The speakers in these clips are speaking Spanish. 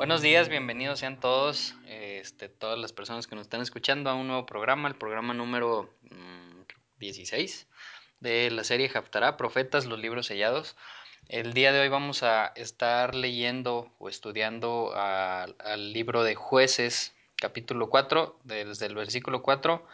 Buenos días, bienvenidos sean todos, este, todas las personas que nos están escuchando a un nuevo programa, el programa número 16 mm, de la serie Haftará, Profetas, los libros sellados. El día de hoy vamos a estar leyendo o estudiando al libro de jueces, capítulo 4, desde el versículo 4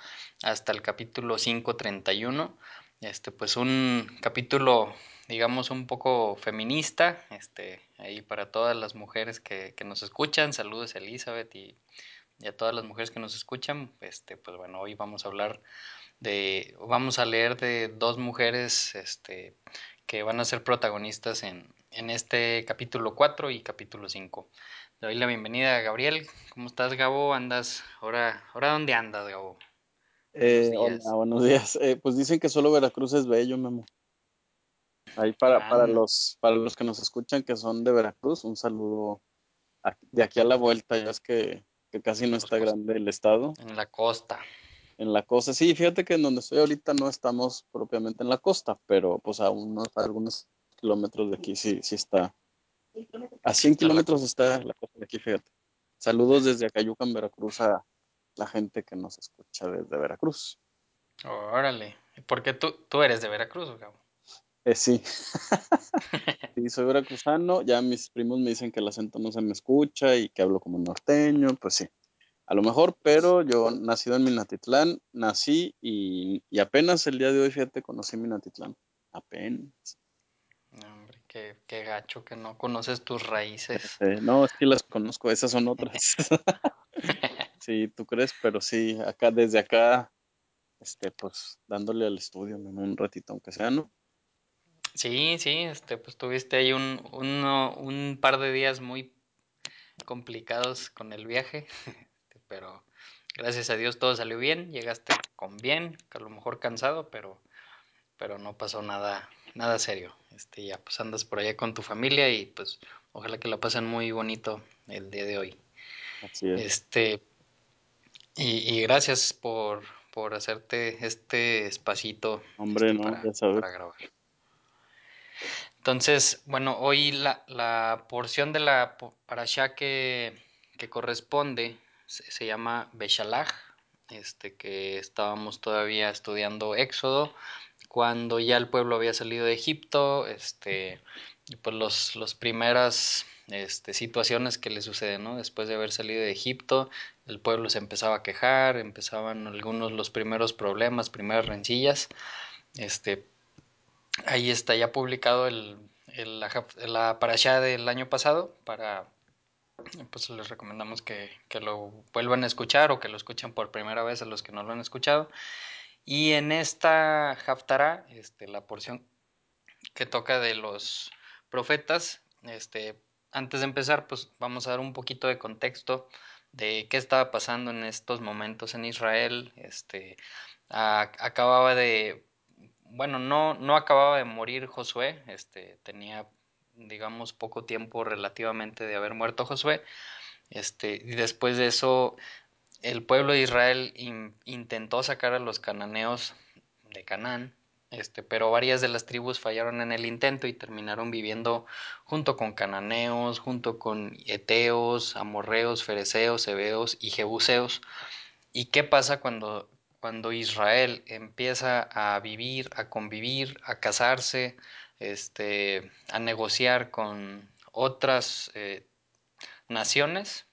hasta el capítulo 5, 31. Este, pues un capítulo digamos, un poco feminista, este, ahí para todas las mujeres que, que nos escuchan, saludos a Elizabeth y, a todas las mujeres que nos escuchan, este, pues bueno, hoy vamos a hablar de, vamos a leer de dos mujeres, este, que van a ser protagonistas en, en este capítulo 4 y capítulo 5. Le doy la bienvenida a Gabriel, ¿cómo estás Gabo? ¿Andas, ahora, ahora dónde andas Gabo? Eh, hola, buenos días. Eh, pues dicen que solo Veracruz es bello, Memo. Ahí para, para, los, para los que nos escuchan que son de Veracruz, un saludo de aquí a la vuelta, ya es que, casi no está grande el estado. En la costa. En la costa, sí, fíjate que en donde estoy ahorita no estamos propiamente en la costa, pero pues a unos algunos kilómetros de aquí sí, sí está. A 100 kilómetros está la costa de aquí, fíjate. Saludos desde Acayucan, Veracruz, a la gente que nos escucha desde Veracruz. Órale, ¿por qué tú, tú eres de Veracruz, Gabo? Eh, sí. sí, soy veracruzano. Ya mis primos me dicen que el acento no se me escucha y que hablo como norteño. Pues sí, a lo mejor, pero yo nacido en Minatitlán, nací y, apenas el día de hoy, fíjate, conocí Minatitlán. Apenas. hombre, qué, qué, gacho que no conoces tus raíces. no, es que las conozco, esas son otras. sí, tú crees, pero sí, acá, desde acá, este, pues dándole al estudio un ratito, aunque sea, ¿no? Sí, sí, este, pues tuviste ahí un, un par de días muy complicados con el viaje, este, pero gracias a Dios todo salió bien, llegaste con bien, a lo mejor cansado, pero, pero no pasó nada, nada serio. Este, ya pues andas por allá con tu familia y pues ojalá que la pasen muy bonito el día de hoy. Así es. Este, y, gracias por, por hacerte este espacito Hombre, este, no, para, para grabar. Entonces, bueno, hoy la, la porción de la parasha que, que corresponde se, se, llama Beshalach, este, que estábamos todavía estudiando Éxodo, cuando ya el pueblo había salido de Egipto, este, y pues los, los primeras este, situaciones que le suceden, ¿no? Después de haber salido de Egipto, el pueblo se empezaba a quejar, empezaban algunos los primeros problemas, primeras rencillas, este, Ahí está ya publicado el, el la, la parasha del año pasado para pues les recomendamos que, que, lo vuelvan a escuchar o que lo escuchen por primera vez a los que no lo han escuchado. Y en esta Haftarah, este, la porción que toca de los profetas, este, antes de empezar, pues vamos a dar un poquito de contexto de qué estaba pasando en estos momentos en Israel. Este, acababa de bueno, no, no acababa de morir Josué, este, tenía, digamos, poco tiempo relativamente de haber muerto Josué, este, y después de eso el pueblo de Israel intentó sacar a los cananeos de Canaán, este, pero varias de las tribus fallaron en el intento y terminaron viviendo junto con cananeos, junto con eteos, amorreos, fereceos, hebeos y jebuseos. ¿Y qué pasa cuando cuando Israel empieza a vivir, a convivir, a casarse, este, a negociar con otras eh, naciones,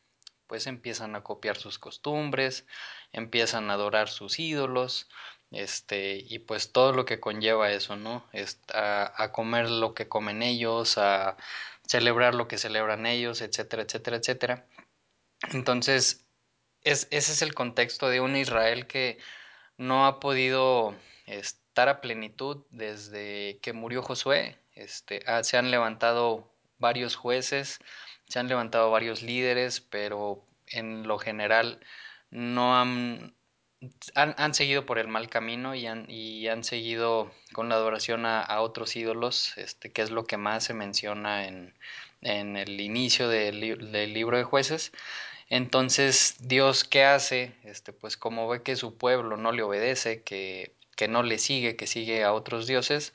pues empiezan a copiar sus costumbres, empiezan a adorar sus ídolos, este, y pues todo lo que conlleva eso, ¿no? a, a, comer lo que comen ellos, a celebrar lo que celebran ellos, etcétera, etcétera, etcétera. Entonces, es, ese es el contexto de un Israel que no ha podido estar a plenitud desde que murió Josué. Este, ah, se han levantado varios jueces, se han levantado varios líderes, pero en lo general no han, han, seguido por el mal camino y han, y han seguido con la adoración a, otros ídolos, este, que es lo que más se menciona en, en el inicio del, del libro de jueces. Entonces, Dios, ¿qué hace? Este, pues como ve que su pueblo no le obedece, que, que no le sigue, que sigue a otros dioses,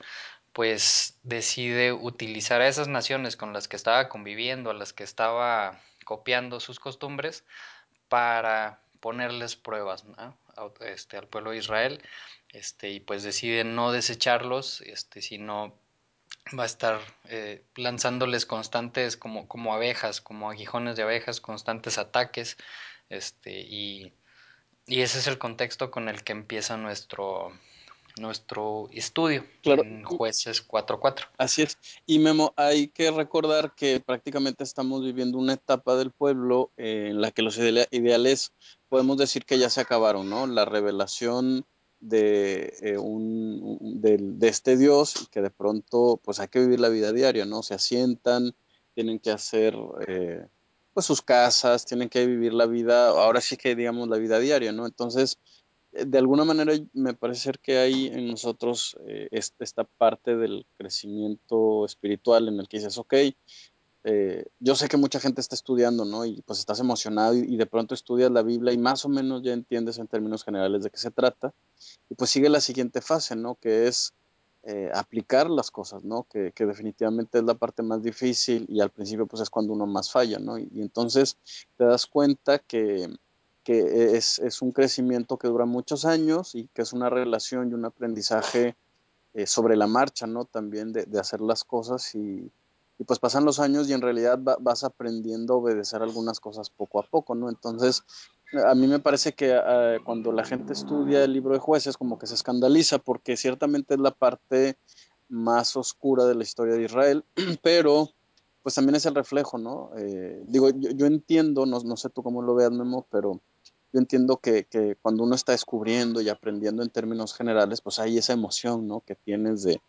pues decide utilizar a esas naciones con las que estaba conviviendo, a las que estaba copiando sus costumbres para ponerles pruebas este, al pueblo de Israel este, y pues deciden no desecharlos, este, sino va a estar eh, lanzándoles constantes como, como abejas, como aguijones de abejas, constantes ataques, este, y, y ese es el contexto con el que empieza nuestro, nuestro estudio claro. en jueces 4.4. Así es. Y Memo, hay que recordar que prácticamente estamos viviendo una etapa del pueblo eh, en la que los ideales podemos decir que ya se acabaron, ¿no? La revelación de, eh, un, de, de, este Dios que de pronto pues hay que vivir la vida diaria, ¿no? Se asientan, tienen que hacer eh, pues sus casas, tienen que vivir la vida, ahora sí que digamos la vida diaria, ¿no? Entonces, eh, de alguna manera me parece ser que hay en nosotros eh, esta parte del crecimiento espiritual en el que dices, ok, eh, yo sé que mucha gente está estudiando, ¿no? Y pues estás emocionado y, de pronto estudias la Biblia y más o menos ya entiendes en términos generales de qué se trata. Y pues sigue la siguiente fase, ¿no? Que es eh, aplicar las cosas, ¿no? Que, definitivamente es la parte más difícil y al principio pues es cuando uno más falla, ¿no? Y, entonces te das cuenta que, es, un crecimiento que dura muchos años y que es una relación y un aprendizaje eh, sobre la marcha, ¿no? También de hacer las cosas y, y, pues pasan los años y en realidad va, vas aprendiendo a obedecer algunas cosas poco a poco, ¿no? Entonces, a mí me parece que uh, cuando la gente estudia el libro de jueces como que se escandaliza porque ciertamente es la parte más oscura de la historia de Israel, pero pues también es el reflejo, ¿no? Eh, digo, yo, yo entiendo, no, no, sé tú cómo lo veas, Memo, pero yo entiendo que, que, cuando uno está descubriendo y aprendiendo en términos generales, pues hay esa emoción, ¿no? Que tienes de,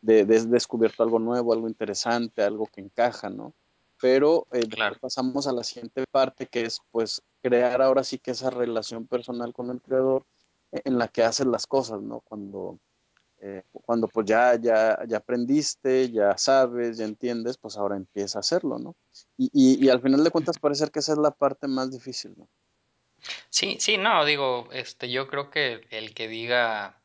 de, de descubierto algo nuevo, algo interesante, algo que encaja, ¿no? Pero eh, claro. pasamos a la siguiente parte, que es pues crear ahora sí que esa relación personal con el creador en la que haces las cosas, ¿no? Cuando, eh, cuando pues ya, ya, ya aprendiste, ya sabes, ya entiendes, pues ahora empieza a hacerlo, ¿no? Y, y, y al final de cuentas parece que esa es la parte más difícil, ¿no? Sí, sí, no, digo, este, yo creo que el que diga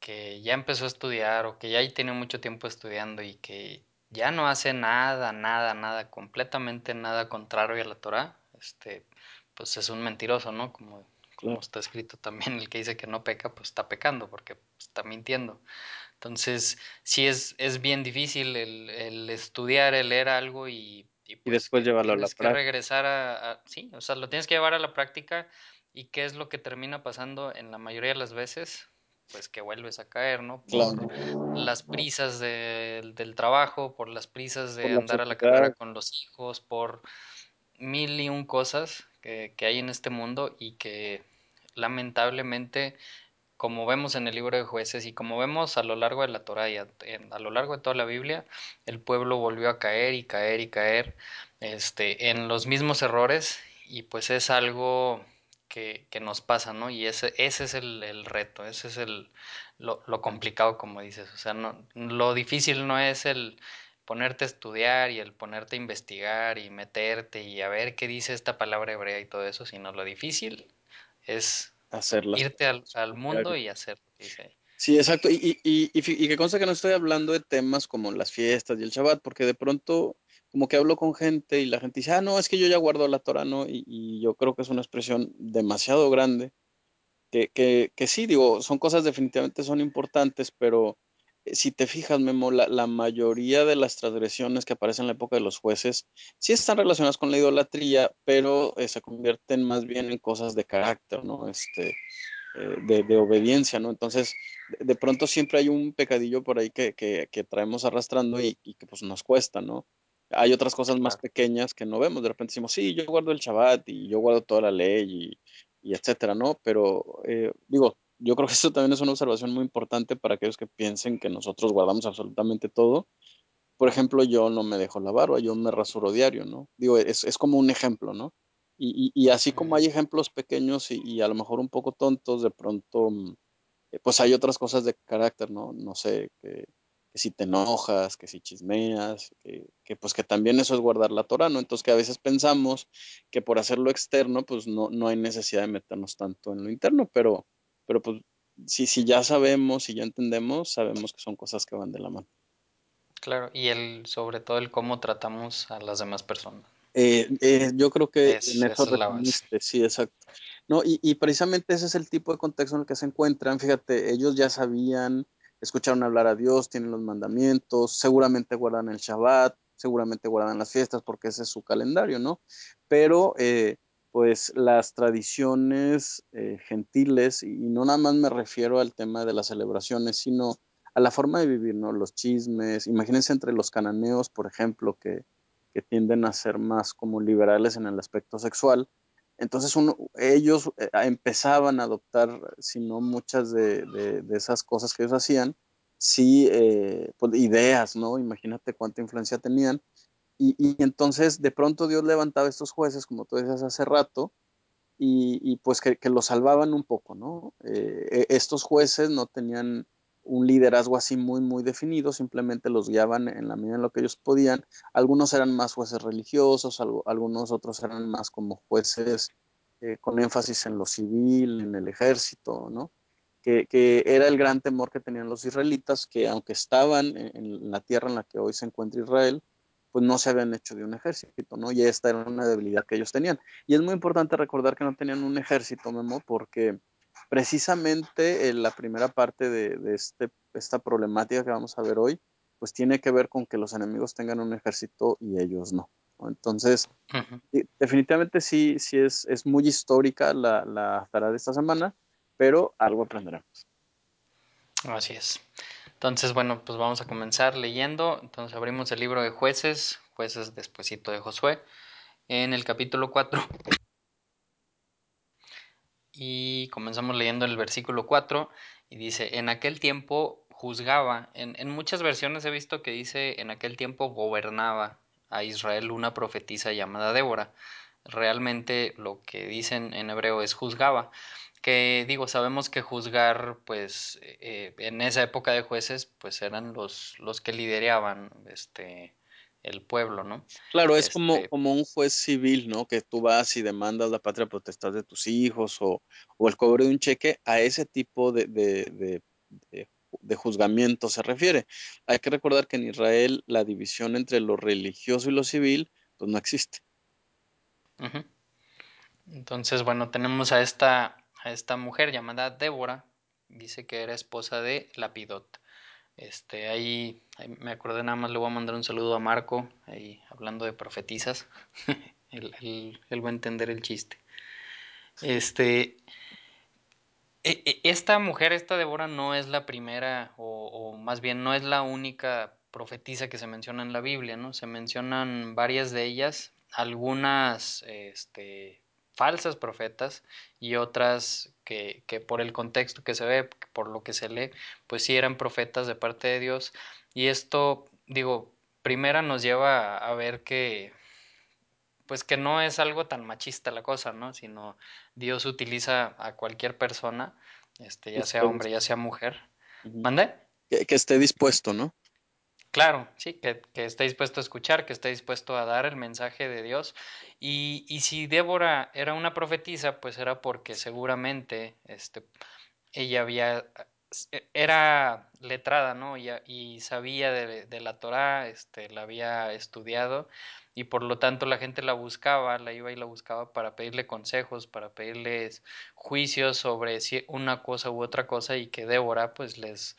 que ya empezó a estudiar o que ya tiene mucho tiempo estudiando y que ya no hace nada, nada, nada, completamente nada contrario a la Torah, este, pues es un mentiroso, ¿no? Como, como está escrito también, el que dice que no peca, pues está pecando, porque está mintiendo. Entonces, sí es, es bien difícil el, el estudiar, el leer algo y, y, pues y después llevarlo a la que regresar a, a, sí, o sea, lo tienes que llevar a la práctica y qué es lo que termina pasando en la mayoría de las veces, pues que vuelves a caer, ¿no? Por claro. las prisas de, del trabajo, por las prisas de andar a la carrera con los hijos, por mil y un cosas que, que hay en este mundo y que lamentablemente como vemos en el libro de jueces y como vemos a lo largo de la Torah y a, a, lo largo de toda la Biblia, el pueblo volvió a caer y caer y caer este, en los mismos errores y pues es algo que, que nos pasa, ¿no? Y ese, ese es el, el reto, ese es el, lo, lo, complicado, como dices. O sea, no, lo difícil no es el ponerte a estudiar y el ponerte a investigar y meterte y a ver qué dice esta palabra hebrea y todo eso, sino lo difícil es Hacerlas. irte al, al mundo y hacer lo que dice ahí. Sí, exacto. Y, y, y, y, que consta que no estoy hablando de temas como las fiestas y el Shabbat, porque de pronto como que hablo con gente y la gente dice, ah, no, es que yo ya guardo la Torah, ¿no? Y, yo creo que es una expresión demasiado grande, que, que, que, sí, digo, son cosas definitivamente son importantes, pero eh, si te fijas, Memo, la, mayoría de las transgresiones que aparecen en la época de los jueces sí están relacionadas con la idolatría, pero eh, se convierten más bien en cosas de carácter, ¿no? Este, eh, de, de, obediencia, ¿no? Entonces, de, pronto siempre hay un pecadillo por ahí que, que, que traemos arrastrando y, que pues nos cuesta, ¿no? Hay otras cosas más pequeñas que no vemos, de repente decimos, sí, yo guardo el Shabbat y yo guardo toda la ley y, y etcétera, ¿no? Pero, eh, digo, yo creo que eso también es una observación muy importante para aquellos que piensen que nosotros guardamos absolutamente todo. Por ejemplo, yo no me dejo la barba, yo me rasuro diario, ¿no? Digo, es, es como un ejemplo, ¿no? Y, y, y, así como hay ejemplos pequeños y, y, a lo mejor un poco tontos, de pronto, eh, pues hay otras cosas de carácter, ¿no? No sé, que, que si te enojas, que si chismeas, que, que, pues que también eso es guardar la Torah, ¿no? Entonces que a veces pensamos que por hacerlo externo, pues no, no hay necesidad de meternos tanto en lo interno, pero, pero pues si, si ya sabemos y ya entendemos, sabemos que son cosas que van de la mano. Claro, y el, sobre todo el cómo tratamos a las demás personas. Eh, eh, yo creo que Es, en eso es sí, exacto. No, y, y precisamente ese es el tipo de contexto en el que se encuentran. Fíjate, ellos ya sabían, escucharon hablar a Dios, tienen los mandamientos, seguramente guardan el Shabbat, seguramente guardan las fiestas porque ese es su calendario, ¿no? Pero eh, pues las tradiciones eh, gentiles, y no nada más me refiero al tema de las celebraciones, sino a la forma de vivir, ¿no? Los chismes, imagínense entre los cananeos, por ejemplo, que que tienden a ser más como liberales en el aspecto sexual. Entonces uno, ellos eh, empezaban a adoptar, si no muchas de, esas cosas que ellos hacían, sí, eh, pues, ideas, ¿no? Imagínate cuánta influencia tenían. Y, entonces de pronto Dios levantaba a estos jueces, como tú decías hace rato, y, pues que, que, lo salvaban un poco, ¿no? Eh, estos jueces no tenían un liderazgo así muy, muy definido, simplemente los guiaban en la medida en lo que ellos podían. Algunos eran más jueces religiosos, algo, algunos otros eran más como jueces eh, con énfasis en lo civil, en el ejército, ¿no? Que, que, era el gran temor que tenían los israelitas, que aunque estaban en, en la tierra en la que hoy se encuentra Israel, pues no se habían hecho de un ejército, ¿no? Y esta era una debilidad que ellos tenían. Y es muy importante recordar que no tenían un ejército, Memo, porque precisamente en la primera parte de, de este, esta problemática que vamos a ver hoy, pues tiene que ver con que los enemigos tengan un ejército y ellos no. Entonces, uh -huh. definitivamente sí, sí es, es muy histórica la, la tarea de esta semana, pero algo aprenderemos. Así es. Entonces, bueno, pues vamos a comenzar leyendo. Entonces abrimos el libro de jueces, jueces despuesito de Josué, en el capítulo 4. Y comenzamos leyendo el versículo 4 y dice, en aquel tiempo juzgaba, en, en, muchas versiones he visto que dice, en aquel tiempo gobernaba a Israel una profetisa llamada Débora. Realmente lo que dicen en hebreo es juzgaba, que digo, sabemos que juzgar, pues eh, en esa época de jueces, pues eran los, los que lideraban este, el pueblo, ¿no? Claro, es este... como, como un juez civil, ¿no? Que tú vas y demandas la patria potestad de tus hijos o, o el cobro de un cheque, a ese tipo de, de, de, de, de juzgamiento se refiere. Hay que recordar que en Israel la división entre lo religioso y lo civil, pues no existe. Uh -huh. Entonces, bueno, tenemos a esta, a esta mujer llamada Débora, dice que era esposa de Lapidot. Este, ahí, me acordé nada más, le voy a mandar un saludo a Marco, ahí hablando de profetizas. él, va a entender el chiste. Este, esta mujer, esta Débora, no es la primera, o, o, más bien no es la única profetisa que se menciona en la Biblia, ¿no? Se mencionan varias de ellas, algunas este, falsas profetas y otras que, que, por el contexto que se ve, por lo que se lee, pues sí eran profetas de parte de Dios. Y esto, digo, primera nos lleva a ver que pues que no es algo tan machista la cosa, ¿no? Sino Dios utiliza a cualquier persona, este, ya sea hombre, ya sea mujer. ¿Mande? Que, que, esté dispuesto, ¿no? Claro, sí, que, que, esté dispuesto a escuchar, que esté dispuesto a dar el mensaje de Dios. Y, y si Débora era una profetisa, pues era porque seguramente este, ella había era letrada, ¿no? Y, y sabía de, de, la Torá, este, la había estudiado y por lo tanto la gente la buscaba, la iba y la buscaba para pedirle consejos, para pedirles juicios sobre una cosa u otra cosa y que Débora pues les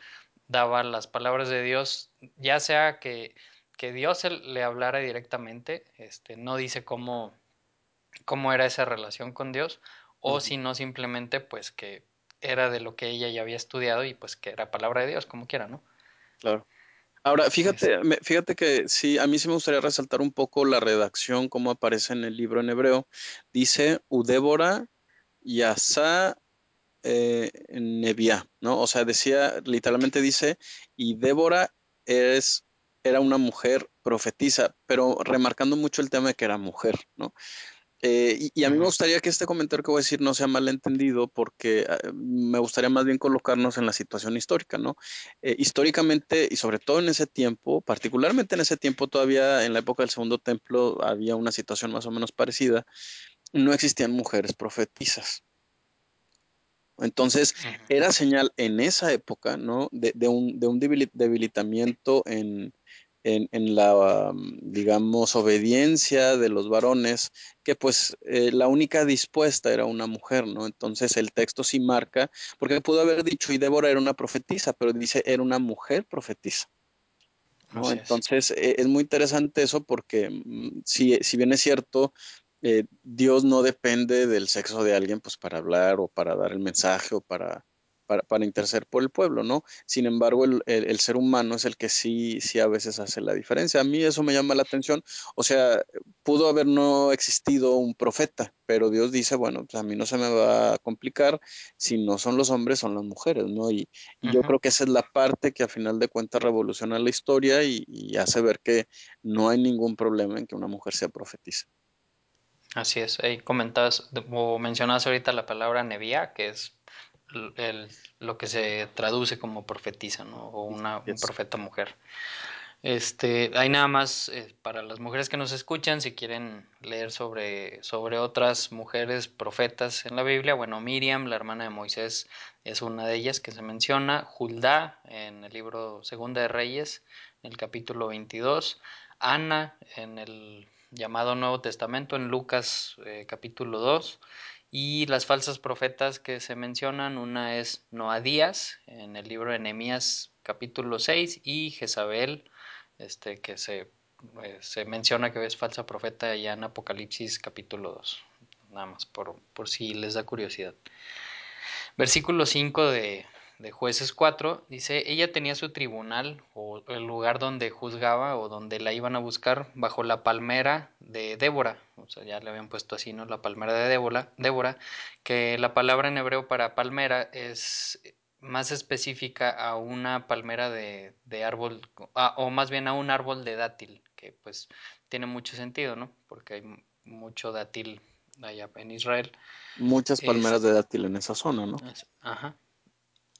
daba las palabras de Dios, ya sea que, que Dios le hablara directamente, este, no dice cómo, cómo era esa relación con Dios, o uh -huh. si no simplemente pues que era de lo que ella ya había estudiado y pues que era palabra de Dios, como quiera, ¿no? Claro. Ahora, fíjate, es... fíjate que sí, a mí sí me gustaría resaltar un poco la redacción, como aparece en el libro en hebreo. Dice Udébora Yasa eh, ¿no? O sea, decía, literalmente dice, y Débora es, era una mujer profetiza, pero remarcando mucho el tema de que era mujer, ¿no? Eh, y, y, a mí me gustaría que este comentario que voy a decir no sea malentendido porque eh, me gustaría más bien colocarnos en la situación histórica, ¿no? Eh, históricamente y sobre todo en ese tiempo, particularmente en ese tiempo todavía en la época del Segundo Templo había una situación más o menos parecida, no existían mujeres profetizas. Entonces, era señal en esa época, ¿no? De, de, un, de un, debilitamiento en, en, en la, um, digamos, obediencia de los varones, que pues eh, la única dispuesta era una mujer, ¿no? Entonces el texto sí marca, porque pudo haber dicho, y Débora era una profetisa, pero dice, era una mujer profetisa. es. Entonces eh, es muy interesante eso porque mm, si, si bien es cierto, eh, Dios no depende del sexo de alguien pues para hablar o para dar el mensaje o para, para, para interceder por el pueblo, ¿no? Sin embargo, el, el, el, ser humano es el que sí, sí a veces hace la diferencia. A mí eso me llama la atención. O sea, pudo haber no existido un profeta, pero Dios dice, bueno, pues a mí no se me va a complicar, si no son los hombres, son las mujeres, ¿no? Y, y yo creo que esa es la parte que a final de cuentas revoluciona la historia y, y hace ver que no hay ningún problema en que una mujer sea profetisa. Así es, ahí comentabas o mencionabas ahorita la palabra nevía, que es el, lo que se traduce como profetisa, ¿no? O una, un Yes. profeta mujer. Este, hay nada más eh, para las mujeres que nos escuchan, si quieren leer sobre, sobre otras mujeres profetas en la Biblia, bueno, Miriam, la hermana de Moisés, es una de ellas que se menciona, Juldá en el libro Segunda de Reyes, en el capítulo 22, Ana en el llamado Nuevo Testamento en Lucas eh, capítulo 2 y las falsas profetas que se mencionan, una es Noadías en el libro de Nehemías capítulo 6 y Jezabel este, que se, eh, se menciona que es falsa profeta ya en Apocalipsis capítulo 2, nada más por, por si les da curiosidad. Versículo 5 de, de jueces 4 dice, ella tenía su tribunal o el lugar donde juzgaba o donde la iban a buscar bajo la palmera de Débora, o sea, ya le habían puesto así, ¿no? La palmera de Débora, Débora, que la palabra en hebreo para palmera es más específica a una palmera de, de árbol, a, o más bien a un árbol de dátil, que pues tiene mucho sentido, ¿no? Porque hay mucho dátil allá en Israel. Muchas Es, palmeras de dátil en esa zona, ¿no? es, ajá.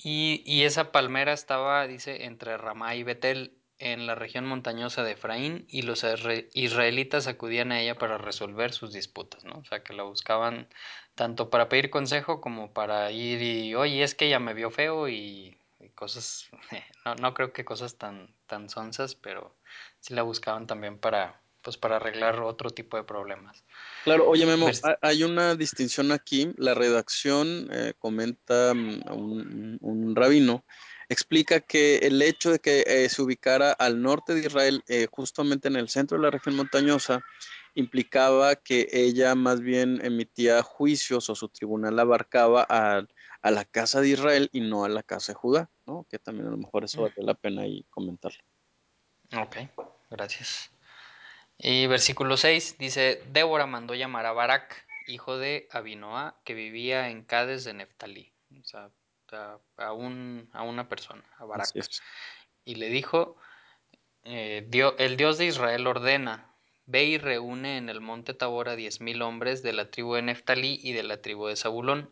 Y, y, esa palmera estaba, dice, entre Ramá y Betel, en la región montañosa de Efraín, y los israelitas acudían a ella para resolver sus disputas, ¿no? O sea, que la buscaban tanto para pedir consejo como para ir y, oye, es que ella me vio feo y, cosas, no, no, creo que cosas tan, tan sonsas, pero sí la buscaban también para, pues, para arreglar otro tipo de problemas. Claro, oye Memo, hay una distinción aquí. La redacción eh, comenta um, un, un, rabino, explica que el hecho de que eh, se ubicara al norte de Israel, eh, justamente en el centro de la región montañosa, implicaba que ella más bien emitía juicios o su tribunal abarcaba a, a la casa de Israel y no a la casa de Judá, ¿no? Que también a lo mejor eso vale la pena ahí comentarlo. Ok, gracias. Y versículo 6 dice, Débora mandó llamar a Barak, hijo de Abinoá, que vivía en Cades de Neftalí. O sea, a, a, un, a una persona, a Barak. Y le dijo, eh, Dios, el Dios de Israel ordena, ve y reúne en el monte Tabor a diez mil hombres de la tribu de Neftalí y de la tribu de Zabulón.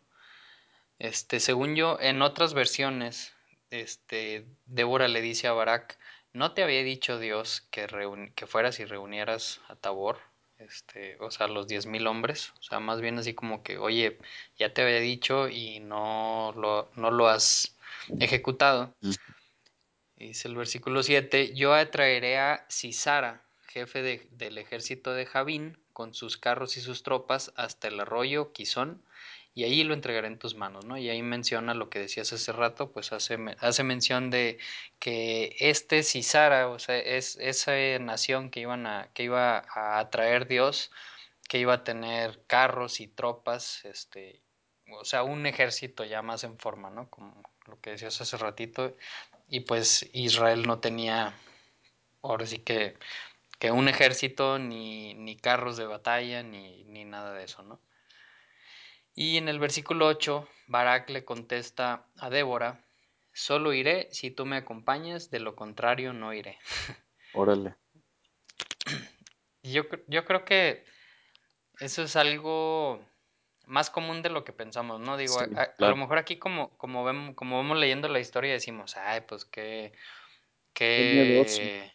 Este, según yo, en otras versiones, este, Débora le dice a Barak, ¿no te había dicho Dios que, que fueras y reunieras a Tabor? Este, o sea, los diez mil hombres, o sea, más bien así como que, oye, ya te había dicho y no lo, no lo has ejecutado. Mm. Dice el versículo 7, yo atraeré a Cisara, jefe de, del ejército de Javín, con sus carros y sus tropas hasta el arroyo Quizón, y ahí lo entregaré en tus manos, ¿no? Y ahí menciona lo que decías hace rato, pues hace, hace mención de que este Cisara, o sea, es esa nación que, iban a, que iba a atraer Dios, que iba a tener carros y tropas, este, o sea, un ejército ya más en forma, ¿no? Como lo que decías hace ratito, y pues Israel no tenía, ahora sí que, que un ejército, ni, ni carros de batalla, ni, ni nada de eso, ¿no? Y en el versículo 8, Barak le contesta a Débora, solo iré si tú me acompañas, de lo contrario no iré. Órale. Yo, yo creo que eso es algo más común de lo que pensamos, ¿no? Digo, sí, a, a, claro. lo mejor aquí como, como, vemos, como vamos leyendo la historia decimos, ay, pues que... que...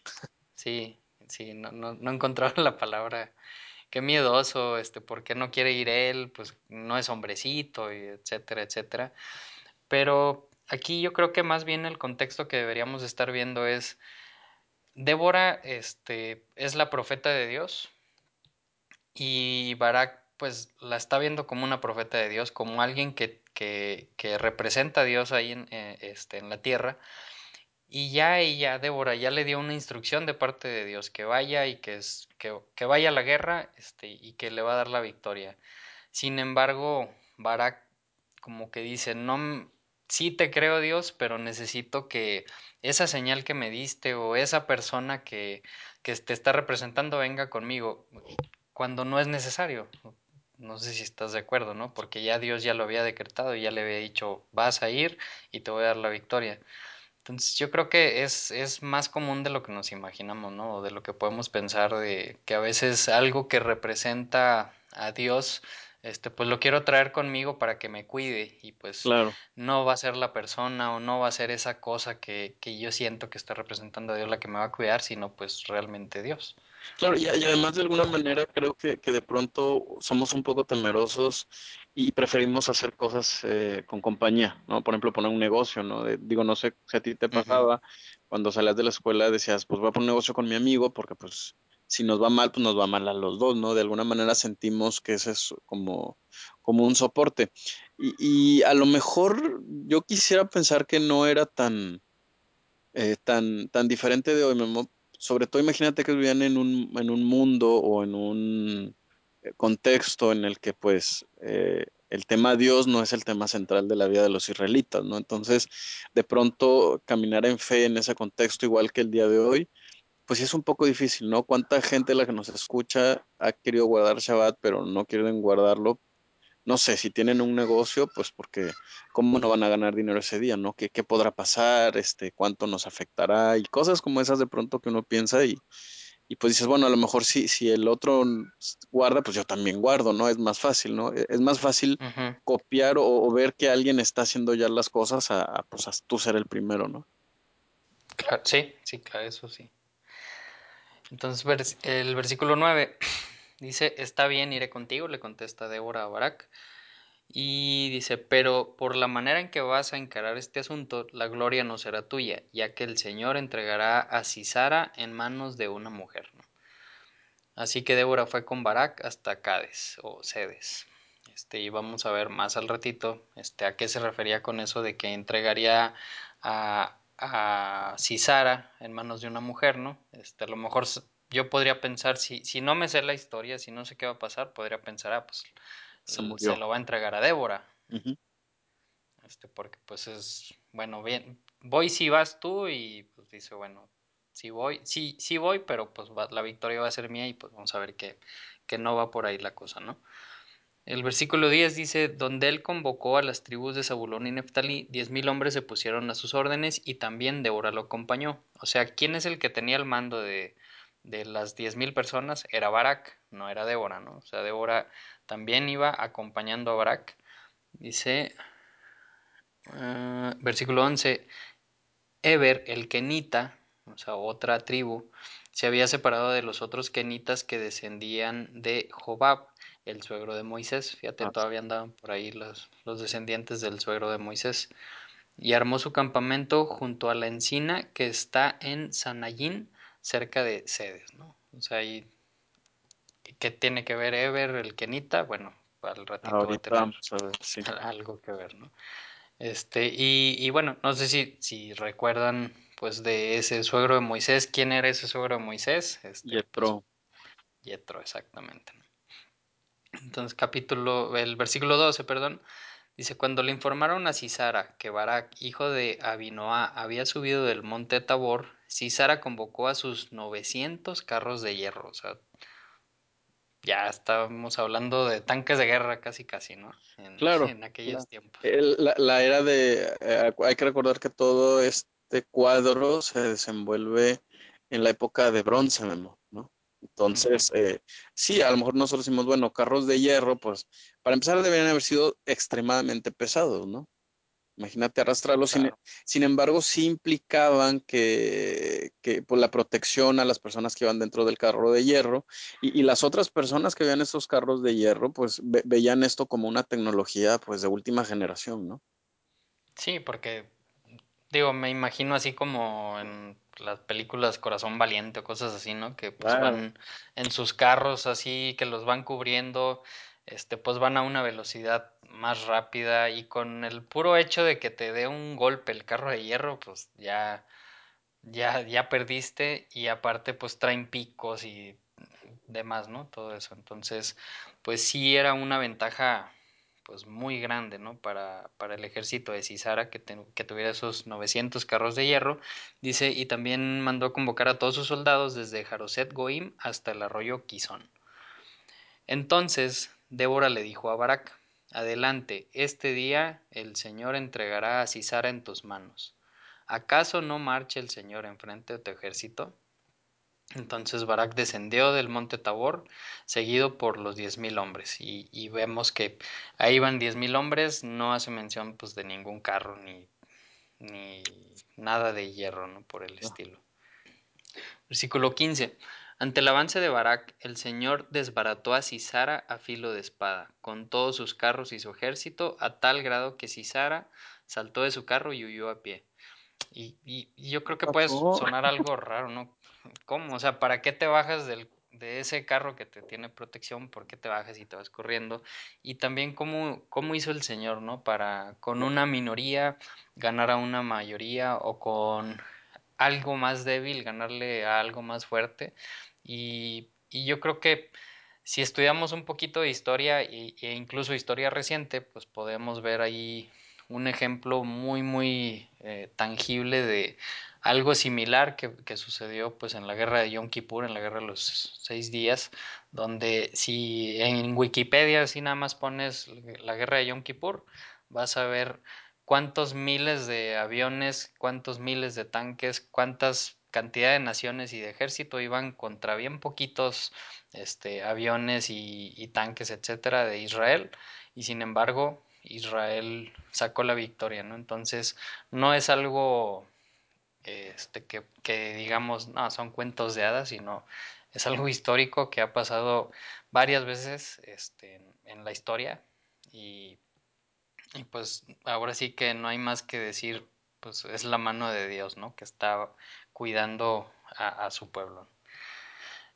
Sí, sí, no, no, no encontraron la palabra qué miedoso, este, ¿por qué no quiere ir él? Pues no es hombrecito, etcétera, etcétera. Pero aquí yo creo que más bien el contexto que deberíamos estar viendo es Débora este, es la profeta de Dios y Barak pues la está viendo como una profeta de Dios, como alguien que, que, que representa a Dios ahí en, eh, este, en la tierra. Y ya ella, Débora, ya le dio una instrucción de parte de Dios, que vaya y que, es, que, que vaya a la guerra este, y que le va a dar la victoria. Sin embargo, Barak como que dice, no, sí te creo Dios, pero necesito que esa señal que me diste o esa persona que, que te está representando venga conmigo cuando no es necesario. No sé si estás de acuerdo, ¿no? Porque ya Dios ya lo había decretado ya le había dicho, vas a ir y te voy a dar la victoria. Entonces yo creo que es, es más común de lo que nos imaginamos, ¿no? O de lo que podemos pensar de que a veces algo que representa a Dios, este, pues lo quiero traer conmigo para que me cuide y pues Claro. no va a ser la persona o no va a ser esa cosa que, que yo siento que está representando a Dios la que me va a cuidar, sino pues realmente Dios. Claro, y, y además de alguna manera creo que, que de pronto somos un poco temerosos y preferimos hacer cosas eh, con compañía, ¿no? Por ejemplo, poner un negocio, ¿no? De- digo, no sé si a ti te pasaba, cuando salías de la escuela decías, pues voy a poner un negocio con mi amigo porque pues si nos va mal, pues nos va mal a los dos, ¿no? De alguna manera sentimos que ese es como, como un soporte. Y, y a lo mejor yo quisiera pensar que no era tan eh, tan, tan diferente de hoy, Memo. Sobre todo imagínate que vivían en un, en un mundo o en un eh, contexto en el que pues eh, el tema Dios no es el tema central de la vida de los israelitas, ¿no? Entonces, de pronto caminar en fe en ese contexto igual que el día de hoy, pues es un poco difícil, ¿no? ¿Cuánta gente la que nos escucha ha querido guardar Shabbat, pero no quieren guardarlo no sé, si tienen un negocio, pues porque cómo no van a ganar dinero ese día, ¿no? ¿Qué, qué podrá pasar? Este, cuánto nos afectará y cosas como esas de pronto que uno piensa y, y pues dices, bueno, a lo mejor si, si el otro guarda, pues yo también guardo, ¿no? Es más fácil, ¿no? E- Es más fácil copiar o, o ver que alguien está haciendo ya las cosas a, a, pues a tú ser el primero, ¿no? Claro, sí, sí, claro, eso sí. Entonces el versículo 9 dice, está bien, iré contigo, le contesta Débora a Barak. Y dice, pero por la manera en que vas a encarar este asunto, la gloria no será tuya, ya que el Señor entregará a Sisara en manos de una mujer. ¿no? Así que Débora fue con Barak hasta Cades o Cedes. Este, y vamos a ver más al ratito este, a qué se refería con eso de que entregaría a, a Sisara en manos de una mujer, ¿no? Este, a lo mejor yo podría pensar, si, si no me sé la historia, si no sé qué va a pasar, podría pensar, ah, pues Se lo va a entregar a Débora, este, porque pues es, bueno, bien, voy si vas tú y pues dice, bueno, sí voy, sí, sí voy, pero pues va, la victoria va a ser mía y pues vamos a ver que, que no va por ahí la cosa, ¿no? El versículo 10 dice, donde él convocó a las tribus de Zabulón y Neftalí, diez mil hombres se pusieron a sus órdenes y también Débora lo acompañó. O sea, ¿quién es el que tenía el mando de, de las diez mil personas? Era Barak, no era Débora, ¿no? O sea, Débora también iba acompañando a Barak. Dice, uh, versículo 11, Eber, el kenita, o sea, otra tribu, se había separado de los otros kenitas que descendían de Jobab, el suegro de Moisés. Fíjate, Ah, todavía andaban por ahí los, los descendientes del suegro de Moisés. Y armó su campamento junto a la encina que está en Sanayín, cerca de Cedes, ¿no? O sea, ¿y qué tiene que ver Eber, el kenita? Bueno, al ratito va a ahorita tener vamos a ver, sí. algo que ver, ¿no? Este, y, y bueno, no sé si, si recuerdan pues de ese suegro de Moisés, ¿quién era ese suegro de Moisés? Este, pues Yetro. Yetro, exactamente. Entonces, capítulo, el versículo 12, perdón, dice, cuando le informaron a Sisara que Barak, hijo de Abinoá, había subido del monte Tabor, Sisara convocó a sus 900 carros de hierro, o sea, ya estábamos hablando de tanques de guerra casi casi, ¿no? En, Claro, en aquellos tiempos. La, la era de, eh, hay que recordar que todo este cuadro se desenvuelve en la época de bronce, Memo, ¿no? Entonces, eh, sí, a lo mejor nosotros decimos, bueno, carros de hierro, pues para empezar deberían haber sido extremadamente pesados, ¿no? Imagínate arrastrarlos, sin, claro. sin embargo, sí implicaban que, que pues, la protección a las personas que iban dentro del carro de hierro y, y las otras personas que veían estos carros de hierro, pues ve- veían esto como una tecnología pues de última generación, ¿no? Sí, porque Digo, me imagino así como en las películas Corazón Valiente o cosas así, ¿no? Que pues Claro. van en sus carros así, que los van cubriendo, este, pues van a una velocidad más rápida y con el puro hecho de que te dé un golpe el carro de hierro, pues ya, ya, ya perdiste y aparte pues traen picos y demás, ¿no? Todo eso. Entonces, pues sí era una ventaja pues muy grande, ¿no? Para, para el ejército de Cisara que, que, tuviera esos 900 carros de hierro. Dice, y también mandó convocar a todos sus soldados desde Jaroset Goim hasta el arroyo Quizón. Entonces, Débora le dijo a Barak, adelante, este día el Señor entregará a Cisara en tus manos. ¿Acaso no marche el Señor enfrente de tu ejército? Entonces Barak descendió del monte Tabor, seguido por los diez mil hombres, y, y, vemos que ahí van diez mil hombres, no hace mención pues de ningún carro ni, ni nada de hierro, ¿no? Por el estilo. Versículo 15. Ante el avance de Barak, el Señor desbarató a Sisara a filo de espada, con todos sus carros y su ejército, a tal grado que Sisara saltó de su carro y huyó a pie. Y, y, y, yo creo que puede sonar algo raro, ¿no? ¿Cómo? O sea, ¿para qué te bajas del, de ese carro que te tiene protección? ¿Por qué te bajas y te vas corriendo? Y también cómo, cómo hizo el Señor, ¿no? Para con una minoría ganar a una mayoría o con algo más débil ganarle a algo más fuerte. Y, yo creo que si estudiamos un poquito de historia e, e incluso historia reciente, pues podemos ver ahí un ejemplo muy muy eh, tangible de algo similar que, que, sucedió pues en la guerra de Yom Kippur, en la guerra de los seis días, donde si en Wikipedia si nada más pones la guerra de Yom Kippur, vas a ver cuántos miles de aviones, cuántos miles de tanques, cuántas cantidad de naciones y de ejército iban contra bien poquitos este, aviones y, tanques, etcétera, de Israel, y sin embargo Israel sacó la victoria, ¿no? Entonces, no es algo este, que, que, digamos, no, son cuentos de hadas, sino es algo histórico que ha pasado varias veces este, en, en la historia y, y, pues ahora sí que no hay más que decir, pues es la mano de Dios, ¿no? Que está cuidando a, a su pueblo.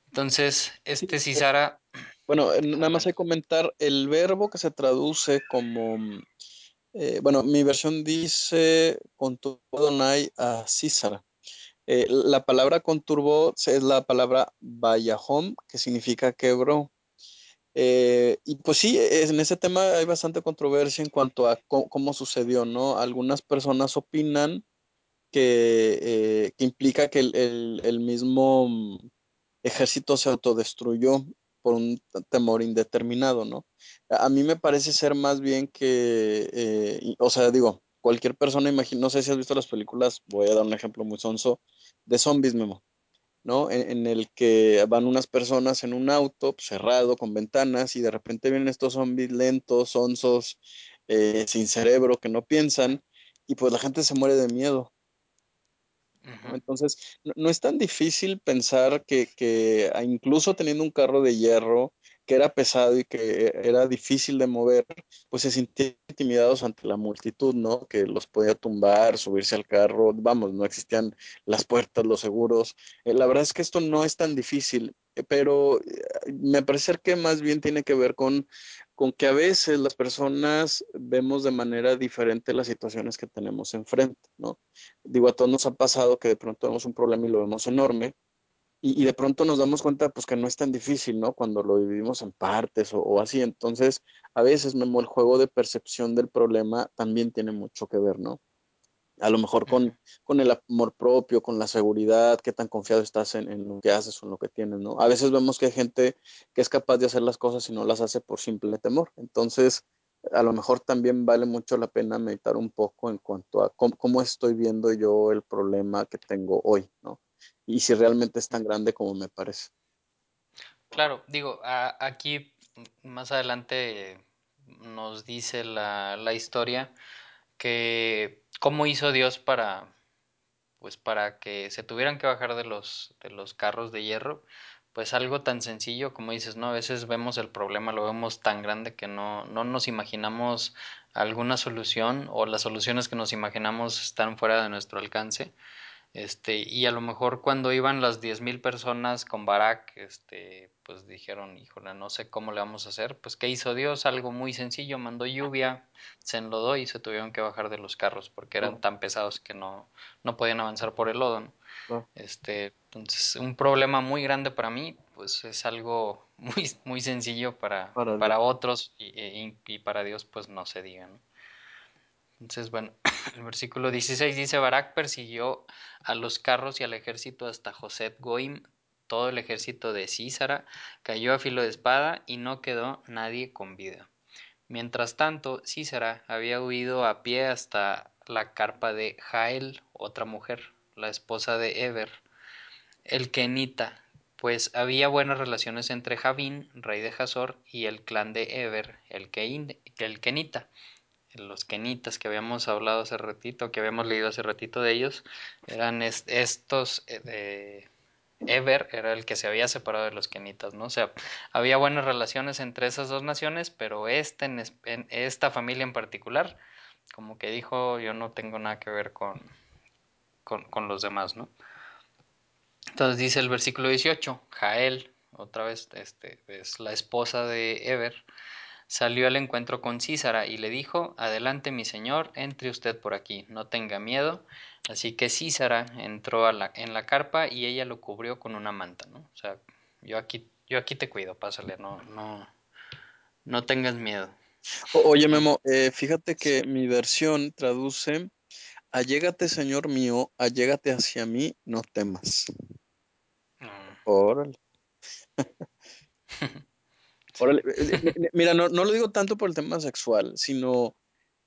Entonces, este Cisara... bueno, nada más hay que comentar el verbo que se traduce como Eh, bueno, mi versión dice conturbó Adonai a Císara. Eh, la palabra conturbó es la palabra Bayahom, que significa quebró. Eh, y pues sí, es, en ese tema hay bastante controversia en cuanto a cómo, sucedió, ¿no? Algunas personas opinan que, eh, que implica que el, el, mismo ejército se autodestruyó por un temor indeterminado, ¿no? A mí me parece ser más bien que, eh, o sea, digo, cualquier persona, imagino, no sé si has visto las películas, voy a dar un ejemplo muy sonso, de zombies, Memo, ¿no? En, en el que van unas personas en un auto cerrado, con ventanas, y de repente vienen estos zombies lentos, sonsos, eh, sin cerebro, que no piensan, y pues la gente se muere de miedo. Entonces, no, no, es tan difícil pensar que, que, incluso teniendo un carro de hierro que era pesado y que era difícil de mover, pues se sentían intimidados ante la multitud, ¿no? Que los podía tumbar, subirse al carro, vamos, no existían las puertas, los seguros. Eh, la verdad es que esto no es tan difícil, pero eh, me parece que más bien tiene que ver con, con que a veces las personas vemos de manera diferente las situaciones que tenemos enfrente, ¿no? Digo, a todos nos ha pasado que de pronto vemos un problema y lo vemos enorme y, y de pronto nos damos cuenta pues que no es tan difícil, ¿no? Cuando lo dividimos en partes o, o así. Entonces, a veces, Memo, el juego de percepción del problema también tiene mucho que ver, ¿no? A lo mejor con, con el amor propio, con la seguridad, qué tan confiado estás en, en, lo que haces o en lo que tienes, ¿no? A veces vemos que hay gente que es capaz de hacer las cosas y no las hace por simple temor. Entonces, a lo mejor también vale mucho la pena meditar un poco en cuanto a cómo, cómo estoy viendo yo el problema que tengo hoy, ¿no? Y si realmente es tan grande como me parece. Claro, digo, aquí más adelante nos dice la, la historia que cómo hizo Dios para pues para que se tuvieran que bajar de los de los carros de hierro pues algo tan sencillo como dices, ¿no? A veces vemos el problema, lo vemos tan grande que no, no nos imaginamos alguna solución o las soluciones que nos imaginamos están fuera de nuestro alcance. Este, y a lo mejor cuando iban las 10.000 personas con Barak, este, pues dijeron, híjole, no sé cómo le vamos a hacer. Pues, ¿qué hizo Dios? Algo muy sencillo, mandó lluvia, se enlodó y se tuvieron que bajar de los carros porque eran tan pesados que no, no podían avanzar por el lodo. ¿no? no, Este, entonces, un problema muy grande para mí, pues es algo muy, muy sencillo para, para para otros y, y- y para Dios, pues no se diga, ¿no? Entonces, bueno, el versículo 16 dice, Barak persiguió a los carros y al ejército hasta Joset Goim, todo el ejército de Císara cayó a filo de espada y no quedó nadie con vida. Mientras tanto, Císara había huido a pie hasta la carpa de Jael, otra mujer, la esposa de Eber, el kenita, pues había buenas relaciones entre Javín, rey de Hazor, y el clan de Eber, el, kenita los kenitas que habíamos hablado hace ratito, que habíamos leído hace ratito de ellos, eran est estos eh, de Eber era el que se había separado de los kenitas, ¿no? O sea, había buenas relaciones entre esas dos naciones, pero este en, esta familia en particular, como que dijo, yo no tengo nada que ver con, con, con los demás, ¿no? Entonces dice el versículo 18, Jael, otra vez, este, es la esposa de Eber, salió al encuentro con Císara y le dijo, Adelante mi señor, entre usted por aquí, no tenga miedo. Así que Císara entró en la carpa y ella lo cubrió con una manta, ¿no? O sea, yo aquí, yo aquí te cuido, pásale, no, no, no tengas miedo. Oye, Memo, eh, fíjate que mi versión traduce, allégate, Señor mío, allégate hacia mí, no temas. Mm, Órale, órale. Eh, eh, mi- Mira, no, no lo digo tanto por el tema sexual, sino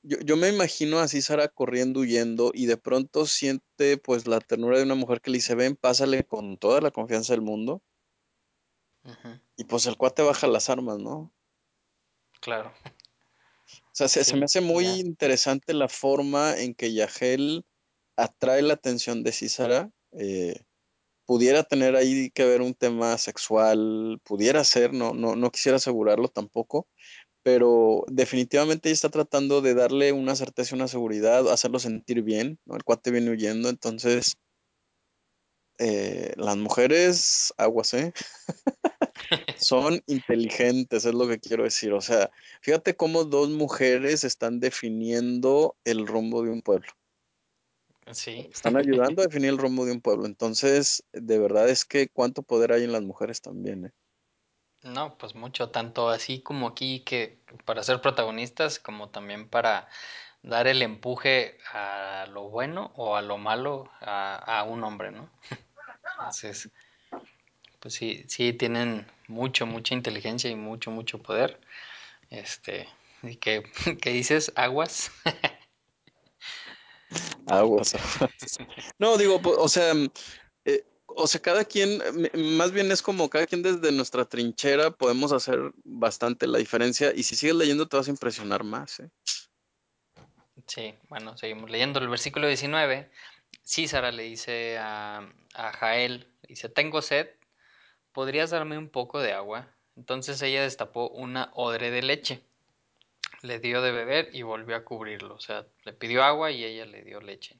yo, yo me imagino así Sara corriendo, huyendo, y de pronto siente pues la ternura de una mujer que le dice, ven, pásale con toda la confianza del mundo, y pues el cuate baja las armas, ¿no? claro, O sea, se, se me hace muy ya, interesante la forma en que Yahel atrae la atención de Císara. eh, pudiera tener ahí que ver un tema sexual, pudiera ser, no, no, no quisiera asegurarlo tampoco, pero definitivamente ella está tratando de darle una certeza una seguridad, hacerlo sentir bien, ¿no? El cuate viene huyendo, entonces eh, las mujeres, aguas, ¿eh? Son inteligentes, es lo que quiero decir. O sea, fíjate cómo dos mujeres están definiendo el rumbo de un pueblo. Sí. Están ayudando a definir el rumbo de un pueblo. Entonces, de verdad es que cuánto poder hay en las mujeres también, ¿eh? No, pues mucho, tanto así como aquí que para ser protagonistas, como también para dar el empuje a lo bueno o a lo malo a, a un hombre, ¿no? Entonces, pues sí, sí tienen mucho, mucha inteligencia y mucho, mucho poder. Este, y que, que dices aguas. Aguas, aguas. No, digo, po- o sea, mm, eh, o sea, cada quien, más bien es como cada quien desde nuestra trinchera podemos hacer bastante la diferencia y si sigues leyendo te vas a impresionar más, ¿eh? Sí, bueno, seguimos leyendo el versículo 19. Císara le dice a, a Jael, dice, tengo sed, ¿podrías darme un poco de agua? Entonces ella destapó una odre de leche, le dio de beber y volvió a cubrirlo. O sea, le pidió agua y ella le dio leche.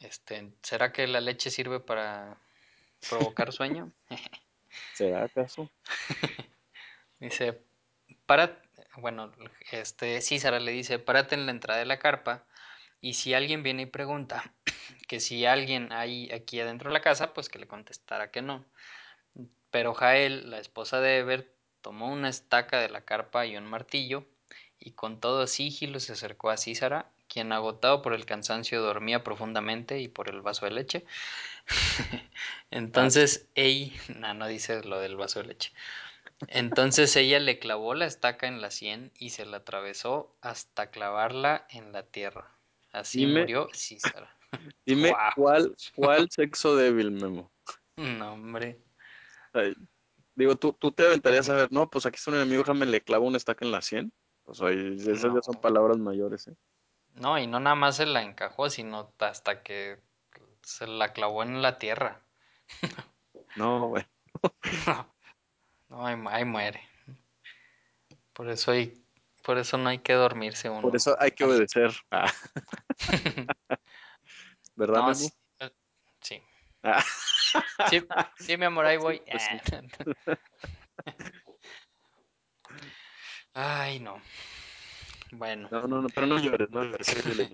Este, ¿será que la leche sirve para provocar sueño? ¿Será acaso? Dice, para, bueno, este, Císara le dice, párate en la entrada de la carpa y si alguien viene y pregunta que si alguien hay aquí adentro de la casa, pues que le contestara que no. Pero Jael, la esposa de Eber, tomó una estaca de la carpa y un martillo, y con todo sigilo se acercó a Císara, quien agotado por el cansancio dormía profundamente y por el vaso de leche. Entonces ella, no, no dice lo del vaso de leche. Entonces ella le clavó la estaca en la sien y se la atravesó hasta clavarla en la tierra. Así dime, murió Císara. dime ¡Wow! cuál, cuál sexo débil, Memo. No, hombre. Sea, digo, tú, tú te aventarías a ver, no, pues aquí está un enemigo, déjame le clavo una estaca en la sien. Pues oye, esas ya son palabras mayores, ¿eh? No, y no nada más se la encajó, sino hasta que se la clavó en la tierra. No, bueno. No, ahí, ahí muere. Por eso hay, por eso no hay que dormirse Por uno. eso hay que obedecer. Ah, ¿verdad, No, sí, eh, sí. Ah, Sí, sí, mi amor, ahí voy. pues sí. Ay, no. Bueno, No, no, no, pero no llores, no llores.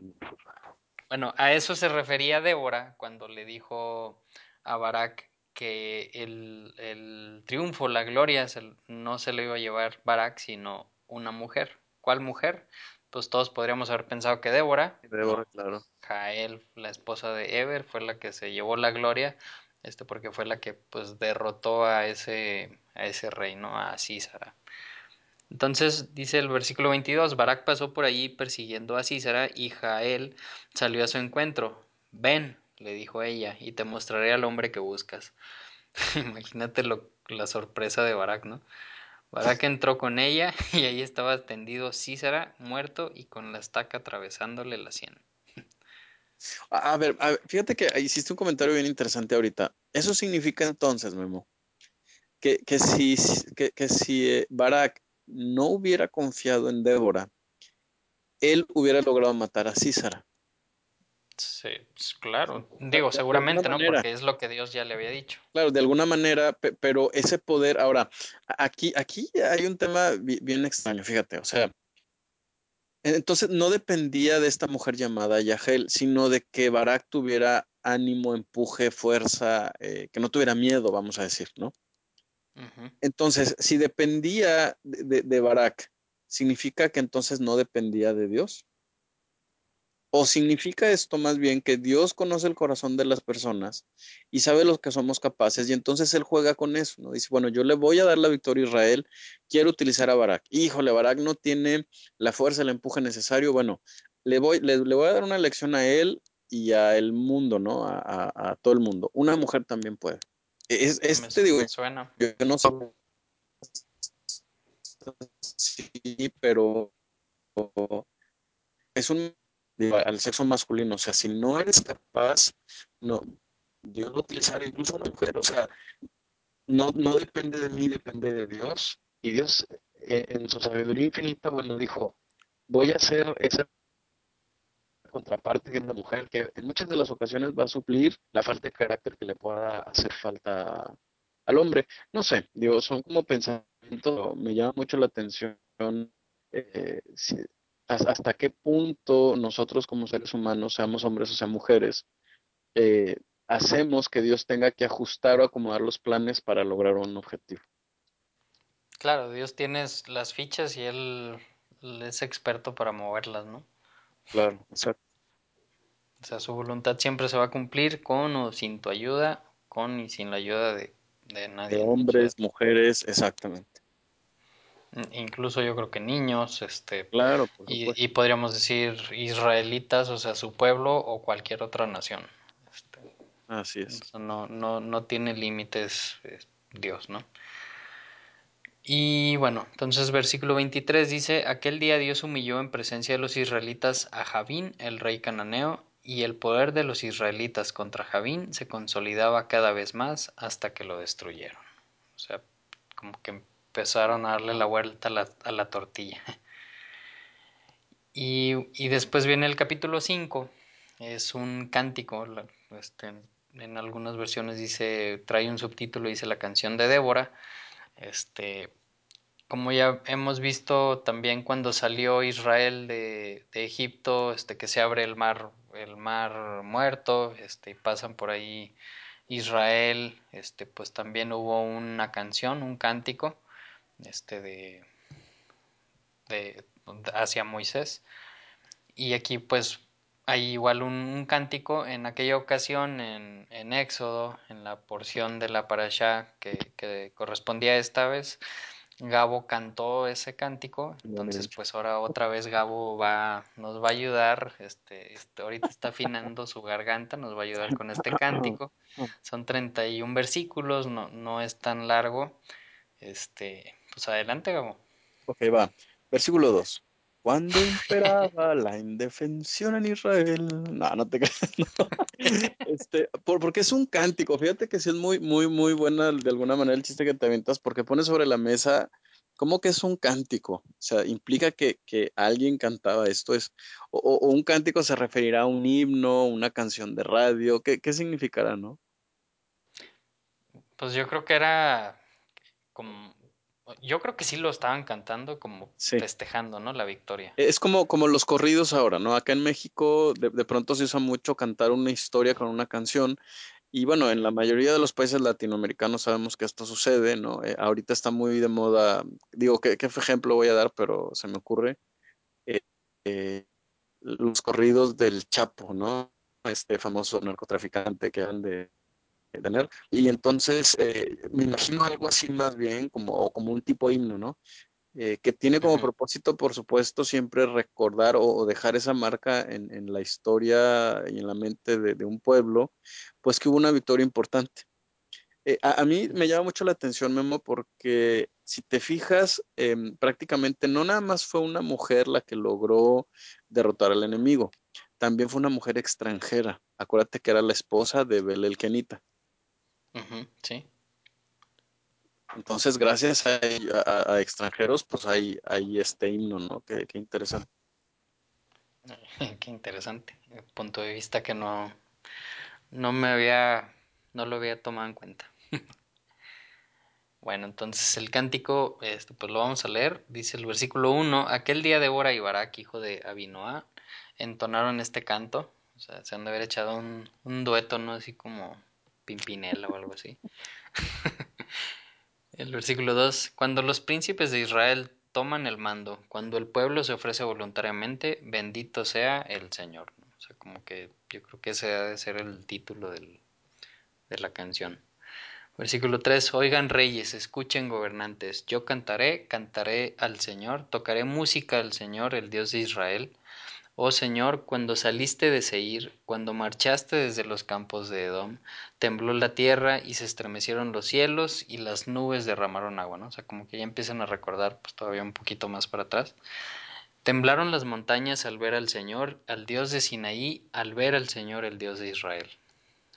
bueno, a eso se refería Débora cuando le dijo a Barak que el, el triunfo, la gloria, se- no se lo iba a llevar Barak, sino una mujer. ¿Cuál mujer? Pues todos podríamos haber pensado que Débora. Débora, claro. Jael, la esposa de Eber, fue la que se llevó la gloria, este, porque fue la que pues derrotó a ese, a ese rey, ¿no? A Císara. Entonces dice el versículo 22, Barak pasó por allí persiguiendo a Císara y Jael salió a su encuentro. Ven, le dijo ella, y te mostraré al hombre que buscas. Imagínate lo, la sorpresa de Barak, ¿no? Barak entró con ella y ahí estaba tendido Císara, muerto y con la estaca atravesándole la sien. A ver, a ver, fíjate que hiciste un comentario bien interesante ahorita. Eso significa entonces, Memo, que, que si, que, que si eh, Barak no hubiera confiado en Débora, él hubiera logrado matar a Císara. Sí, pues, claro. Digo, de- seguramente, ¿no? manera, Porque es lo que Dios ya le había dicho. claro, de alguna manera, pe- pero ese poder, ahora, aquí, aquí hay un tema bi- bien extraño, fíjate, o sea, entonces no dependía de esta mujer llamada Yahel, sino de que Barak tuviera ánimo, empuje, fuerza, eh, que no tuviera miedo, vamos a decir, ¿no? Entonces, si dependía de, Barak, ¿significa que entonces no dependía de Dios? ¿O significa esto más bien que Dios conoce el corazón de las personas y sabe lo que somos capaces y entonces Él juega con eso, ¿no? Dice, bueno, yo le voy a dar la victoria a Israel, quiero utilizar a Barak. Híjole, Barak no tiene la fuerza, el empuje necesario. Bueno, le voy, le, voy a dar una lección a él y a el mundo, ¿no? A todo el mundo. Una mujer también puede. Es, Me, es- te digo, suena. yo no sé si, pero es un digo, al sexo masculino, o sea, si no eres capaz, no, Dios va a utilizar incluso una mujer, o sea, no, no depende de mí, depende de Dios. Y Dios, eh, en su sabiduría infinita, bueno, dijo, voy a hacer esa contraparte de una mujer que en muchas de las ocasiones va a suplir la falta de carácter que le pueda hacer falta al hombre. No sé, digo, son como pensamientos, me llama mucho la atención eh, si- hasta qué punto nosotros como seres humanos, seamos hombres o sean mujeres, eh, hacemos que Dios tenga que ajustar o acomodar los planes para lograr un objetivo. Claro, Dios tiene las fichas y él es experto para moverlas, ¿no? Claro, exacto. O sea, su voluntad siempre se va a cumplir con o sin tu ayuda, con y sin la ayuda de, de De nadie, sea, hombres, mujeres, exactamente. incluso yo creo que niños, este, Claro, por y, y podríamos decir israelitas, o sea, su pueblo o cualquier otra nación. Este, Así es. no, no, no tiene límites eh, Dios, ¿no? Y bueno, entonces versículo 23 dice, aquel día Dios humilló en presencia de los israelitas a Javín, el rey cananeo, y el poder de los israelitas contra Javín se consolidaba cada vez más hasta que lo destruyeron. O sea, como que empezaron a darle la vuelta a la, a la tortilla. Y, y, después viene el capítulo 5, es un cántico, este, en algunas versiones dice, trae un subtítulo, dice la canción de Débora, este, como ya hemos visto también cuando salió Israel de, Egipto, este, que se abre el mar, el mar muerto, este, y pasan por ahí Israel, este, pues también hubo una canción, un cántico, este, de hacia Moisés. Y aquí pues hay igual un, un cántico en aquella ocasión en, en, Éxodo, en la porción de la parasha que, que correspondía esta vez, Gabo cantó ese cántico, entonces pues ahora otra vez Gabo va, nos va a ayudar, este, este, ahorita está afinando su garganta, nos va a ayudar con este cántico, son 31 versículos, no, no es tan largo, este, pues adelante Gabo. Ok, va. Versículo 2. Cuando imperaba la indefensión en Israel. No, no te creas. Este, por, porque es un cántico. Fíjate que sí es muy, muy, muy buena de alguna manera el chiste que te aventas, porque pone sobre la mesa como que es un cántico. O sea, implica que, que alguien cantaba esto. Es, o, o un cántico se referirá a un himno, una canción de radio. ¿Qué, qué significará, no? Pues yo creo que era como... Yo creo que sí lo estaban cantando como Sí. festejando, ¿no? La victoria. Es como, como los corridos ahora, ¿no? Acá en México de, de pronto se usa mucho cantar una historia con una canción y bueno, en la mayoría de los países latinoamericanos sabemos que esto sucede, ¿no? Eh, ahorita está muy de moda, digo, ¿qué, qué ejemplo voy a dar? Pero se me ocurre, eh, eh, los corridos del Chapo, ¿no? Este famoso narcotraficante que han de tener. Y entonces eh, me imagino algo así más bien como, como un tipo himno, ¿no? eh, que tiene como propósito, por supuesto, siempre recordar o, o dejar esa marca en, en, la historia y en la mente de, de, un pueblo, pues que hubo una victoria importante. Eh, a, a, mí me llama mucho la atención, Memo, porque si te fijas, eh, prácticamente no nada más fue una mujer la que logró derrotar al enemigo, también fue una mujer extranjera. Acuérdate que era la esposa de Belel Kenita. Ujú, sí. Entonces, gracias a, a, a, extranjeros, pues hay, hay este himno, ¿no? Qué, qué interesante. Qué interesante. Punto de vista que no, no me había, no lo había tomado en cuenta. Bueno, entonces el cántico, este, pues lo vamos a leer. Dice el versículo 1, aquel día Débora y Barak, hijo de Abinoa, entonaron este canto. O sea, se han de haber echado un, un dueto, ¿no? Así como Pimpinela o algo así. el versículo 2, cuando los príncipes de Israel toman el mando, cuando el pueblo se ofrece voluntariamente, bendito sea el Señor. O sea, como que yo creo que ese debe ser el título de la canción. Versículo 3. Oigan reyes, escuchen gobernantes, yo cantaré, cantaré al Señor, tocaré música al Señor, el Dios de Israel. Oh Señor, cuando saliste de Seir, cuando marchaste desde los campos de Edom, tembló la tierra y se estremecieron los cielos y las nubes derramaron agua. O sea, como que ya empiezan a recordar, pues todavía un poquito más para atrás. Temblaron las montañas al ver al Señor, al Dios de Sinaí, al ver al Señor, el Dios de Israel.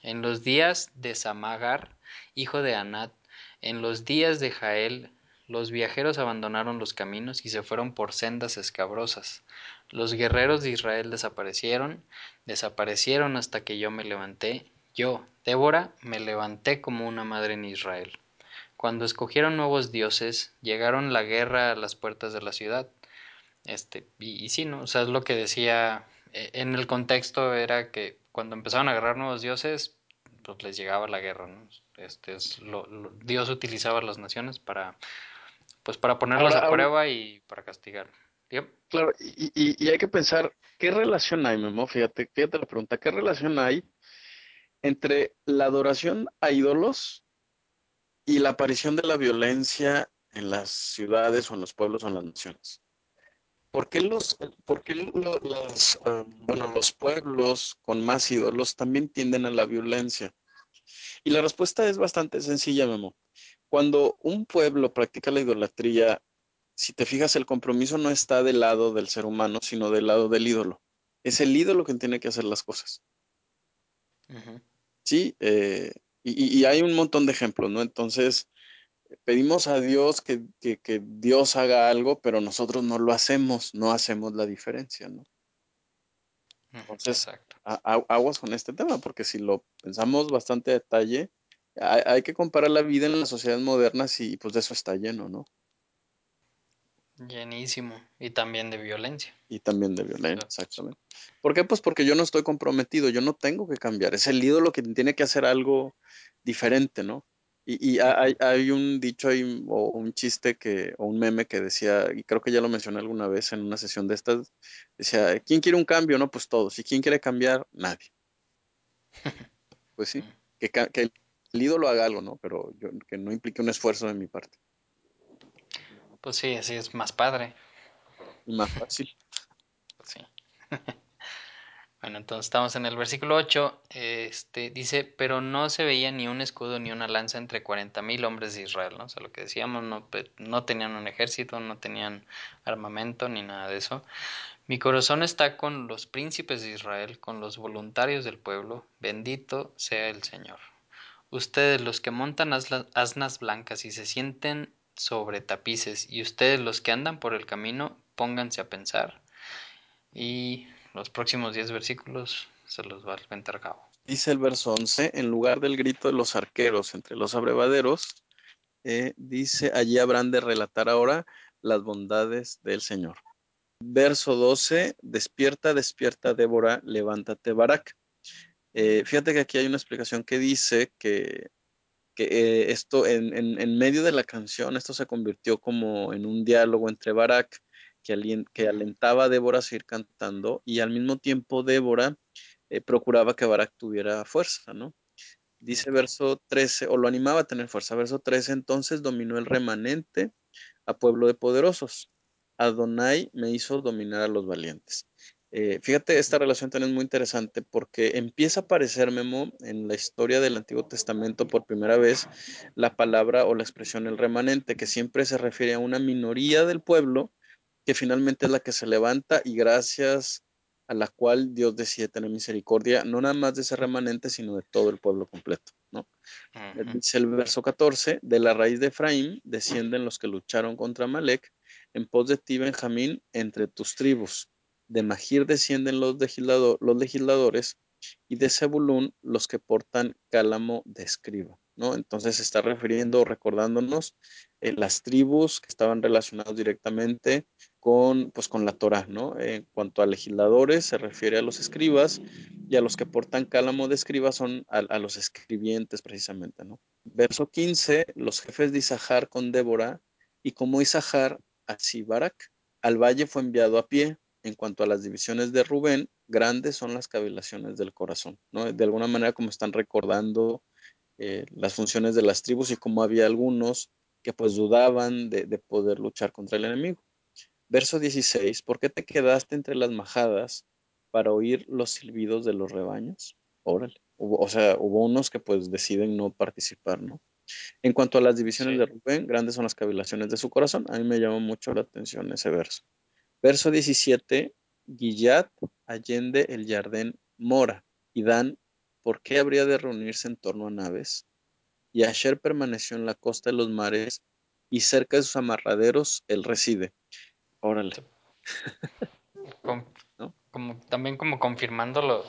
En los días de Samagar, hijo de Anat, en los días de Jael, los viajeros abandonaron los caminos y se fueron por sendas escabrosas. Los guerreros de Israel desaparecieron, desaparecieron hasta que yo me levanté. Yo, Débora, me levanté como una madre en Israel. Cuando escogieron nuevos dioses, llegaron la guerra a las puertas de la ciudad. Este, y, sí, ¿no? O sea, es lo que decía eh, en el contexto era que cuando empezaron a agarrar nuevos dioses, pues les llegaba la guerra, ¿no? Este es Dios utilizaba las naciones para, pues para ponerlas Ahora, a ahora prueba y para castigar. ¿Yep? claro, y, y, y, hay que pensar, ¿qué relación hay, Memo? Fíjate, fíjate la pregunta, ¿qué relación hay entre la adoración a ídolos y la aparición de la violencia en las ciudades o en los pueblos o en las naciones? ¿Por qué los, por qué lo, bueno, los pueblos con más ídolos también tienden a la violencia? Y la respuesta es bastante sencilla, Memo. Cuando un pueblo practica la idolatría, si te fijas, el compromiso no está del lado del ser humano, sino del lado del ídolo. Es el ídolo quien tiene que hacer las cosas. Uh -huh. Sí, eh, y, y, hay un montón de ejemplos, ¿no? Entonces, pedimos a Dios que, que, que, Dios haga algo, pero nosotros no lo hacemos, no hacemos la diferencia, ¿no? Entonces, Exacto. a, a, aguas con este tema, porque si lo pensamos bastante a detalle, hay, hay, que comparar la vida en las sociedades modernas y pues de eso está lleno, ¿no? Llenísimo. Y también de violencia. Y también de violencia, exactamente. ¿Por qué? Pues porque yo no estoy comprometido, yo no tengo que cambiar. Es el ídolo que tiene que hacer algo diferente, ¿no? Y, y -huh. hay, hay, un dicho hay, o un chiste que, o un meme que decía, y creo que ya lo mencioné alguna vez en una sesión de estas, decía, ¿quién quiere un cambio? No, pues todos. ¿Y quién quiere cambiar? Nadie. Pues sí, que, que el ídolo haga algo, ¿no? Pero yo, que no implique un esfuerzo de mi parte. Pues sí, así es más padre. Y más fácil. Sí. Bueno, entonces estamos en el versículo 8. Este, dice, pero no se veía ni un escudo ni una lanza entre cuarenta mil hombres de Israel, ¿no? O sea, lo que decíamos, no, no tenían un ejército, no tenían armamento ni nada de eso. Mi corazón está con los príncipes de Israel, con los voluntarios del pueblo. Bendito sea el Señor. Ustedes los que montan asnas blancas y se sienten sobre tapices, y ustedes los que andan por el camino, pónganse a pensar. Y los próximos 10 versículos se los va a aventar cabo. Dice el verso 11, en lugar del grito de los arqueros entre los abrevaderos, eh, dice, allí habrán de relatar ahora las bondades del Señor. Verso 12, despierta, despierta, Débora, levántate, Barak. Eh, fíjate que aquí hay una explicación que dice que, que eh, esto en, en, medio de la canción, esto se convirtió como en un diálogo entre Barak que, alentaba a Débora a seguir cantando y al mismo tiempo Débora eh, procuraba que Barak tuviera fuerza, ¿no? Dice verso 13, o lo animaba a tener fuerza. Verso 13, entonces dominó el remanente a pueblo de poderosos. Adonai me hizo dominar a los valientes. Eh, fíjate, esta relación también es muy interesante porque empieza a aparecer, Memo, en la historia del Antiguo Testamento por primera vez la palabra o la expresión el remanente, que siempre se refiere a una minoría del pueblo que finalmente es la que se levanta y gracias a la cual Dios decide tener misericordia, no nada más de ese remanente, sino de todo el pueblo completo, ¿no? Dice el verso 14, de la raíz de Efraín descienden los que lucharon contra Malek, en pos de ti, Benjamín, entre tus tribus. De Magir descienden los, legisladores y de Zebulún los que portan cálamo de escriba. ¿no? Entonces se está refiriendo, recordándonos eh, las tribus que estaban relacionadas directamente con, pues, con la Torah, ¿no? En cuanto a legisladores, se refiere a los escribas y a los que portan cálamo de escribas son a, los escribientes precisamente, ¿no? Verso 15, los jefes de Isahar con Débora y como Isahar, así Barak, al valle fue enviado a pie. En cuanto a las divisiones de Rubén, grandes son las cavilaciones del corazón, ¿no? De alguna manera como están recordando eh, las funciones de las tribus y como había algunos que pues dudaban de, poder luchar contra el enemigo. Verso 16, ¿por qué te quedaste entre las majadas para oír los silbidos de los rebaños? Órale. o sea, hubo unos que pues deciden no participar, ¿no? En cuanto a las divisiones de Rubén, grandes son las cavilaciones de su corazón. A mí me llamó mucho la atención ese verso. Verso 17, Guillat, Allende, el Jardín, Mora y Dan ¿por qué habría de reunirse en torno a naves? Y Asher permaneció en la costa de los mares, y cerca de sus amarraderos él reside. Órale. Como, también como confirmando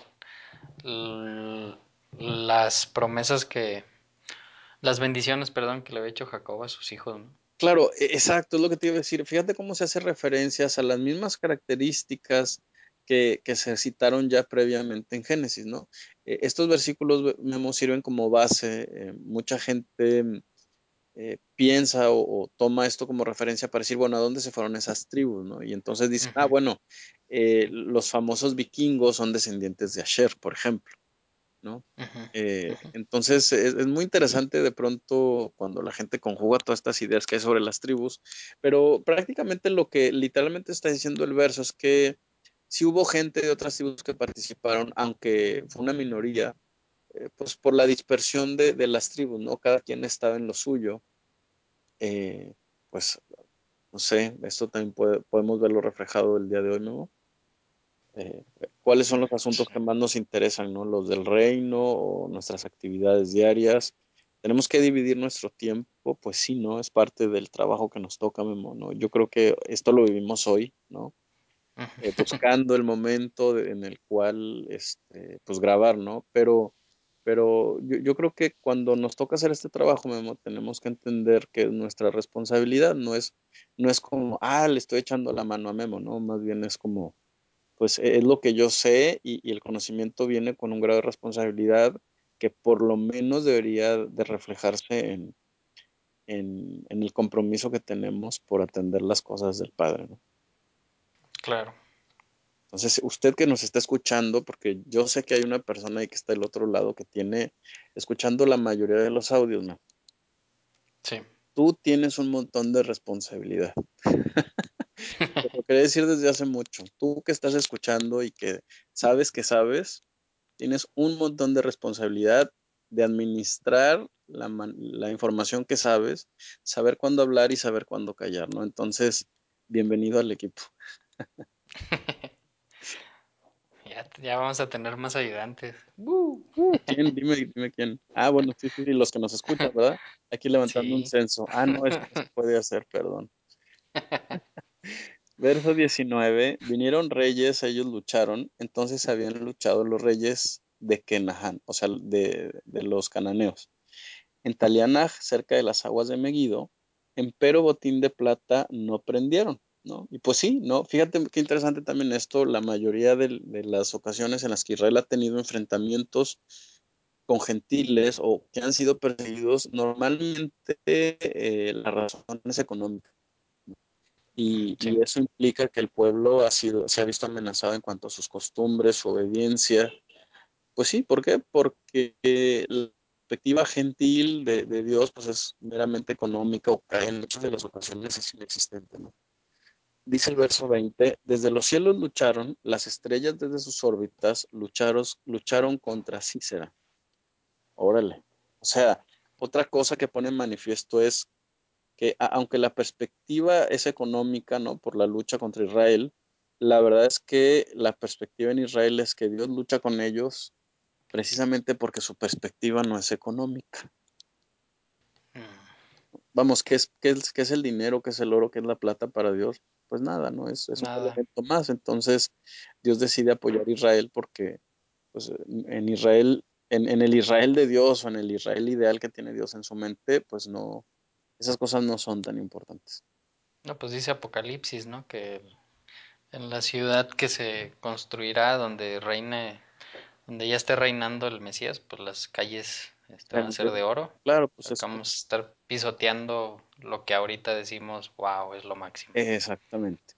las promesas que, las bendiciones, perdón, que le había hecho Jacob a sus hijos. Claro, e, exacto, es lo que te iba a decir. Fíjate cómo se hace referencias a las mismas características que, se citaron ya previamente en Génesis, ¿no? Eh, estos versículos me sirven como base. Eh, mucha gente eh, piensa o, toma esto como referencia para decir, bueno, ¿a dónde se fueron esas tribus? ¿no? Y entonces dicen, ah, bueno, los famosos vikingos son descendientes de Asher, por ejemplo. ¿No? Entonces es, es, muy interesante de pronto cuando la gente conjuga todas estas ideas que hay sobre las tribus, pero prácticamente lo que literalmente está diciendo el verso es que si hubo gente de otras tribus que participaron, aunque fue una minoría, eh, pues por la dispersión de, las tribus, ¿no? Cada quien estaba en lo suyo. Eh, pues, no sé, esto también podemos verlo reflejado el día de hoy, ¿no? Eh, ¿Cuáles son los asuntos que más nos interesan, ¿no? Los del reino o nuestras actividades diarias. Tenemos que dividir nuestro tiempo, pues sí, ¿no? Es parte del trabajo que nos toca, Memo, ¿no? Yo creo que esto lo vivimos hoy, ¿no? Eh, buscando el momento en el cual, este, pues grabar, ¿no? Pero, pero yo, creo que cuando nos toca hacer este trabajo, Memo, tenemos que entender que nuestra responsabilidad no es, no es como, ah, le estoy echando la mano a Memo, ¿no? Más bien es como, pues es lo que yo sé y, y el conocimiento viene con un grado de responsabilidad que por lo menos debería de reflejarse en, en, en el compromiso que tenemos por atender las cosas del Padre, ¿no? Claro. Entonces, usted que nos está escuchando, porque yo sé que hay una persona ahí que está del otro lado que tiene, escuchando la mayoría de los audios, ¿no? Sí. Tú tienes un montón de responsabilidad. Lo quería decir desde hace mucho. Tú que estás escuchando y que sabes que sabes, tienes un montón de responsabilidad de administrar la, la información que sabes, saber cuándo hablar y saber cuándo callar, ¿no? Entonces, bienvenido al equipo. Ya, ya vamos a tener más ayudantes. Uh, ¿Quién? Dime, dime quién. Ah, bueno, sí, sí, los que nos escuchan, ¿verdad? Aquí levantando un censo. Ah, no, eso no se puede hacer, perdón. Verso 19. Vinieron reyes, ellos lucharon, entonces habían luchado los reyes de Kenahan, o sea, de, los cananeos. En Talianaj, cerca de las aguas de Megiddo, empero botín de plata no prendieron, ¿no? Y pues sí, ¿no? Fíjate qué interesante también esto, la mayoría de, de las ocasiones en las que Israel ha tenido enfrentamientos con gentiles o que han sido perseguidos, normalmente eh, la razón es económica. Y, Sí. y, eso implica que el pueblo ha sido, se ha visto amenazado en cuanto a sus costumbres, su obediencia. Pues sí, ¿por qué? Porque la perspectiva gentil de, de Dios pues es meramente económica o en muchas de las ocasiones es inexistente. ¿no? Dice el verso 20, desde los cielos lucharon, las estrellas desde sus órbitas lucharon, lucharon contra Cícera. Órale. O sea, otra cosa que pone en manifiesto es que aunque la perspectiva es económica, ¿no? Por la lucha contra Israel, la verdad es que la perspectiva en Israel es que Dios lucha con ellos precisamente porque su perspectiva no es económica. Vamos, ¿qué es, qué es, qué es el dinero, qué es el oro, qué es la plata para Dios? Pues nada, ¿no? Es, es un Nada. elemento más. Entonces, Dios decide apoyar a Israel porque pues, en Israel, en, en el Israel de Dios o en el Israel ideal que tiene Dios en su mente, pues no, esas cosas no son tan importantes. No, pues dice Apocalipsis, ¿no? Que en la ciudad que se construirá donde reine, donde ya esté reinando el Mesías, pues las calles este, van a ser de oro. Claro, pues es vamos a estar pisoteando lo que ahorita decimos, wow, es lo máximo. exactamente.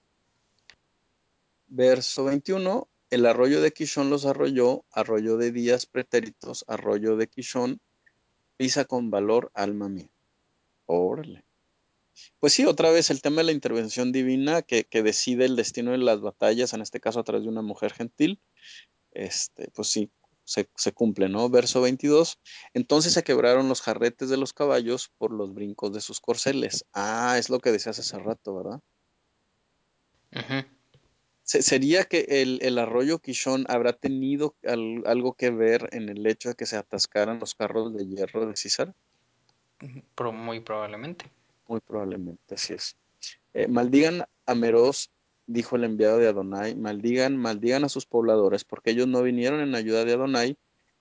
Verso 21, el arroyo de Quishón los arrolló, arroyo de días pretéritos, arroyo de Quishón, pisa con valor, alma mía. Órale. Pues sí, otra vez el tema de la intervención divina que, que, decide el destino de las batallas, en este caso a través de una mujer gentil, este, pues sí, se, se, cumple, ¿no? Verso 22. Entonces se quebraron los jarretes de los caballos por los brincos de sus corceles. Ah, es lo que decías hace rato, ¿verdad? ¿Sería que el, el, arroyo Quishón habrá tenido al, algo que ver en el hecho de que se atascaran los carros de hierro de César? Pero muy probablemente. Muy probablemente, así es. Eh, maldigan a Meroz, dijo el enviado de Adonai, maldigan, maldigan a sus pobladores, porque ellos no vinieron en ayuda de Adonai,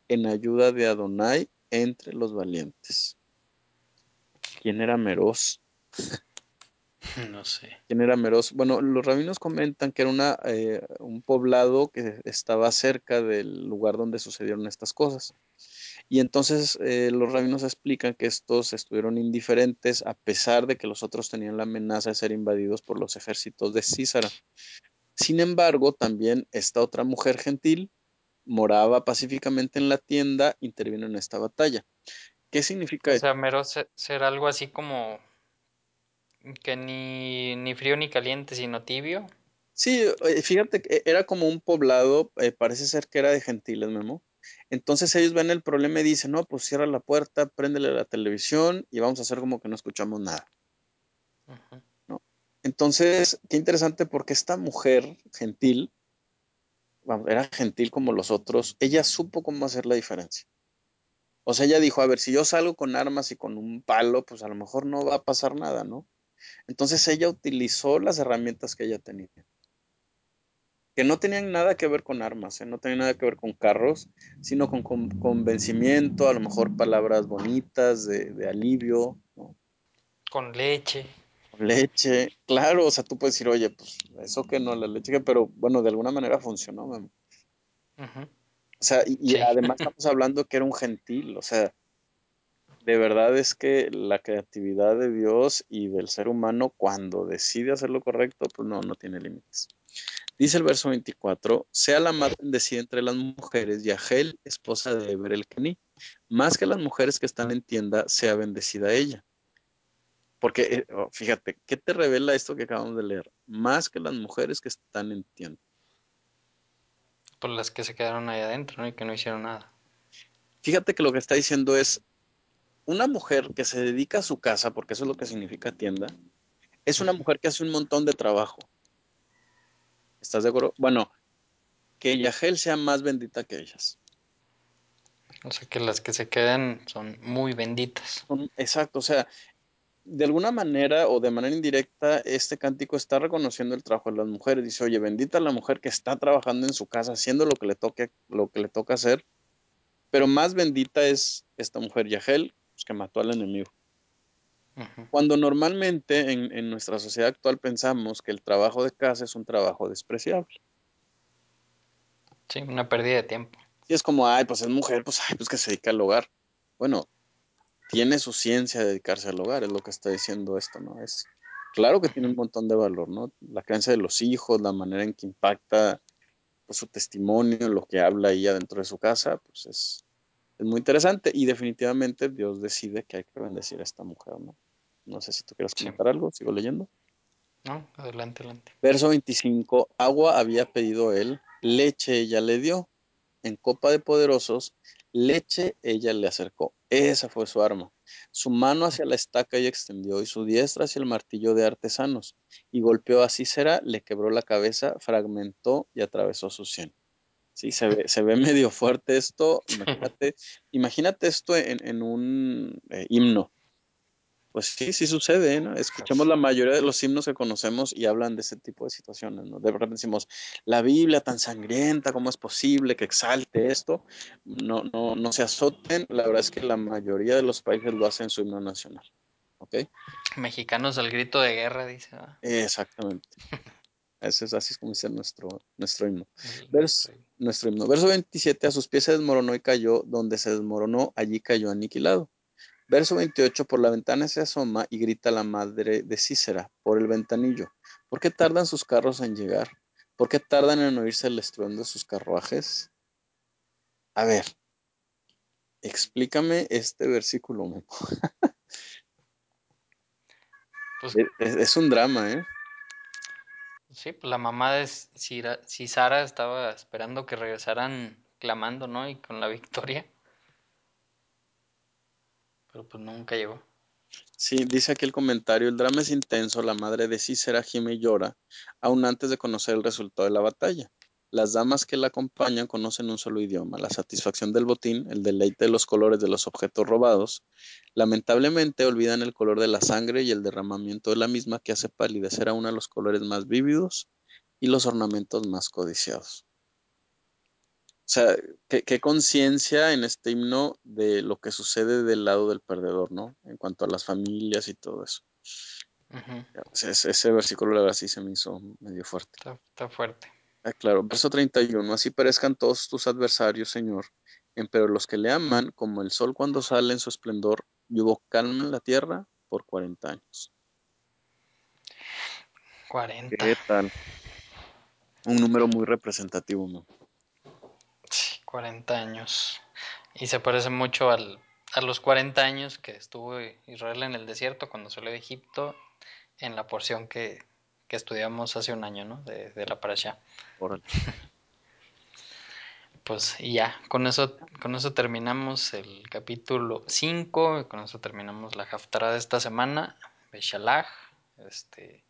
en ayuda de Adonai entre los valientes. ¿Quién era Meroz? No sé. ¿Quién era Meroz? Bueno, los rabinos comentan que era una, eh, un poblado que estaba cerca del lugar donde sucedieron estas cosas. Y entonces eh, los rabinos explican que estos estuvieron indiferentes a pesar de que los otros tenían la amenaza de ser invadidos por los ejércitos de Císara. Sin embargo, también esta otra mujer gentil moraba pacíficamente en la tienda, intervino en esta batalla. ¿Qué significa O esto? sea, mero ser, ser algo así como que ni, ni frío ni caliente, sino tibio. Sí, eh, fíjate que era como un poblado, eh, parece ser que era de gentiles, Memo. Entonces ellos ven el problema y dicen, no, pues cierra la puerta, préndele la televisión y vamos a hacer como que no escuchamos nada. -huh. ¿no? Entonces, qué interesante porque esta mujer gentil, vamos, era gentil como los otros, ella supo cómo hacer la diferencia. O sea, ella dijo, a ver, si yo salgo con armas y con un palo, pues a lo mejor no va a pasar nada, ¿no? Entonces ella utilizó las herramientas que ella tenía que no tenían nada que ver con armas, ¿eh? no tenían nada que ver con carros, sino con, con convencimiento, a lo mejor palabras bonitas de, de alivio, ¿no? Con leche. Con leche, claro, o sea, tú puedes decir, oye, pues eso que no, la leche, pero bueno, de alguna manera funcionó. Uh -huh. O sea, y, además estamos hablando que era un gentil, o sea, de verdad es que la creatividad de Dios y del ser humano, cuando decide hacer lo correcto, pues no, no tiene límites. Dice el verso 24, sea la más bendecida entre las mujeres, Yahel, esposa de Eber el Keni, más que las mujeres que están en tienda, sea bendecida ella. Porque eh, oh, fíjate, ¿qué te revela esto que acabamos de leer? Más que las mujeres que están en tienda. Por las que se quedaron ahí adentro, ¿no? Y que no hicieron nada. Fíjate que lo que está diciendo es, una mujer que se dedica a su casa, porque eso es lo que significa tienda, es una mujer que hace un montón de trabajo. ¿Estás de acuerdo? Bueno, que Yahel sea más bendita que ellas. O sea que las que se quedan son muy benditas. Exacto, o sea, de alguna manera o de manera indirecta, este cántico está reconociendo el trabajo de las mujeres. Dice, oye, bendita la mujer que está trabajando en su casa, haciendo lo que le toque, lo que le toca hacer. Pero más bendita es esta mujer Yahel, pues, que mató al enemigo. Cuando normalmente en, en, nuestra sociedad actual pensamos que el trabajo de casa es un trabajo despreciable. Sí, una pérdida de tiempo. Y es como, ay, pues es mujer, pues, ay, pues que se dedica al hogar. Bueno, tiene su ciencia de dedicarse al hogar, es lo que está diciendo esto, ¿no? Es claro que tiene un montón de valor, ¿no? La creencia de los hijos, la manera en que impacta pues, su testimonio, lo que habla ella dentro de su casa, pues es, es muy interesante y definitivamente Dios decide que hay que bendecir a esta mujer, ¿no? No sé si tú quieres comentar sí. algo, sigo leyendo. No, adelante, adelante. Verso 25, agua había pedido él, leche ella le dio, en copa de poderosos, leche ella le acercó. Esa fue su arma. Su mano hacia la estaca y extendió, y su diestra hacia el martillo de artesanos, y golpeó a Cícera, le quebró la cabeza, fragmentó y atravesó su sien. Sí, se ve, se ve medio fuerte esto. Imagínate, imagínate esto en, en un eh, himno. Pues sí, sí sucede, ¿no? Escuchamos la mayoría de los himnos que conocemos y hablan de ese tipo de situaciones, ¿no? De repente decimos, la Biblia tan sangrienta, ¿cómo es posible que exalte esto? No, no, no se azoten, la verdad es que la mayoría de los países lo hacen en su himno nacional, ¿ok? Mexicanos al grito de guerra, dice. Exactamente. Ese es así es como dice nuestro, nuestro himno. Verso, nuestro himno. Verso 27, a sus pies se desmoronó y cayó, donde se desmoronó, allí cayó aniquilado. Verso 28, por la ventana se asoma y grita la madre de Cícera por el ventanillo. ¿Por qué tardan sus carros en llegar? ¿Por qué tardan en oírse el estruendo de sus carruajes? A ver, explícame este versículo. pues, es, es, un drama, ¿eh? Sí, pues la mamá de Cisara estaba esperando que regresaran clamando, ¿no? Y con la victoria pero pues nunca llegó. Sí, dice aquí el comentario, el drama es intenso, la madre de Cícera gime y llora, aún antes de conocer el resultado de la batalla. Las damas que la acompañan conocen un solo idioma, la satisfacción del botín, el deleite de los colores de los objetos robados. Lamentablemente olvidan el color de la sangre y el derramamiento de la misma que hace palidecer a uno de los colores más vívidos y los ornamentos más codiciados. O sea, qué, qué conciencia en este himno de lo que sucede del lado del perdedor, ¿no? En cuanto a las familias y todo eso. Uh -huh. ese, ese, versículo, la verdad, sí se me hizo medio fuerte. Está, está fuerte. Ah, claro, verso 31. Así parezcan todos tus adversarios, Señor. Pero los que le aman, como el sol cuando sale en su esplendor, y hubo calma en la tierra por 40 años. 40. ¿Qué tal? Un número muy representativo, ¿no? Sí, 40 años. Y se parece mucho al, a los 40 años que estuvo Israel en el desierto cuando salió de Egipto en la porción que, que estudiamos hace un año, ¿no? De, de la parasha. Órale. Pues y ya, con eso, con eso terminamos el capítulo 5, con eso terminamos la Haftarah de esta semana, Beshalach. Este,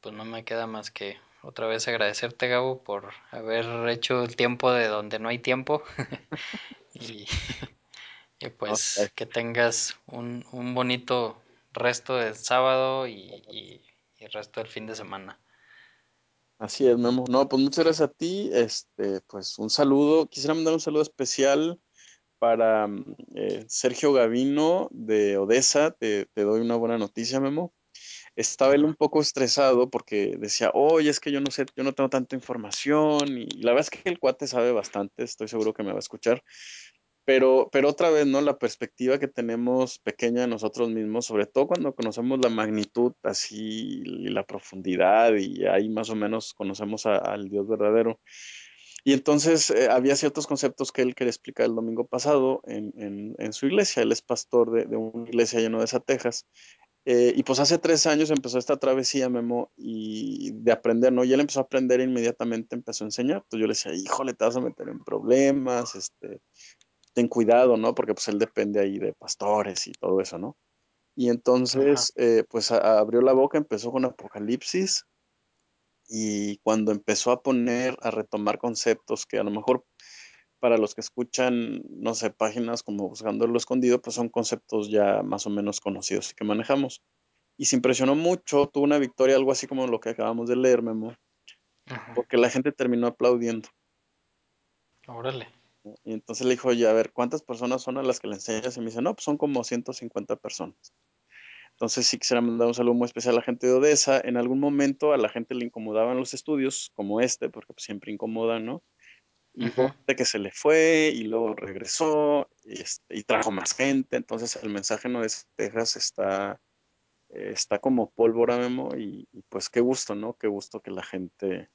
pues no me queda más que otra vez agradecerte, Gabo, por haber hecho el tiempo de donde no hay tiempo. y, y, pues okay. que tengas un, un, bonito resto del sábado y, y, y, el resto del fin de semana. Así es, Memo. No, pues muchas gracias a ti. Este, pues un saludo. Quisiera mandar un saludo especial para eh, Sergio Gavino de Odessa. Te, te doy una buena noticia, Memo estaba él un poco estresado porque decía, oye, es que yo no sé, yo no tengo tanta información y la verdad es que el cuate sabe bastante, estoy seguro que me va a escuchar, pero, pero otra vez, ¿no? La perspectiva que tenemos pequeña nosotros mismos, sobre todo cuando conocemos la magnitud así y la profundidad y ahí más o menos conocemos al Dios verdadero. Y entonces eh, había ciertos conceptos que él quería explicar el domingo pasado en, en, su iglesia. Él es pastor de, una iglesia lleno de Texas Eh, y pues hace tres años empezó esta travesía, Memo, y de aprender, ¿no? Y él empezó a aprender e inmediatamente empezó a enseñar. Entonces yo le decía, híjole, te vas a meter en problemas, este, ten cuidado, ¿no? Porque pues él depende ahí de pastores y todo eso, ¿no? Y entonces, eh, pues a- abrió la boca, empezó con Apocalipsis y cuando empezó a poner, a retomar conceptos que a lo mejor para los que escuchan, no sé, páginas como Buscando lo Escondido, pues son conceptos ya más o menos conocidos y que manejamos. Y se impresionó mucho, tuvo una victoria, algo así como lo que acabamos de leer, Memo, Ajá. porque la gente terminó aplaudiendo. Órale. Y entonces le dijo, oye, a ver, ¿cuántas personas son a las que le enseñas? Y me dice, no, pues son como 150 personas. Entonces sí quisiera mandar un saludo muy especial a la gente de Odessa. En algún momento a la gente le incomodaban los estudios, como este, porque pues, siempre incomodan, ¿no? Y gente que se le fue y luego regresó y, este, y trajo más gente. Entonces el mensaje no es Texas está, está como pólvora, Memo, y, y, pues qué gusto, ¿no? Qué gusto que la gente,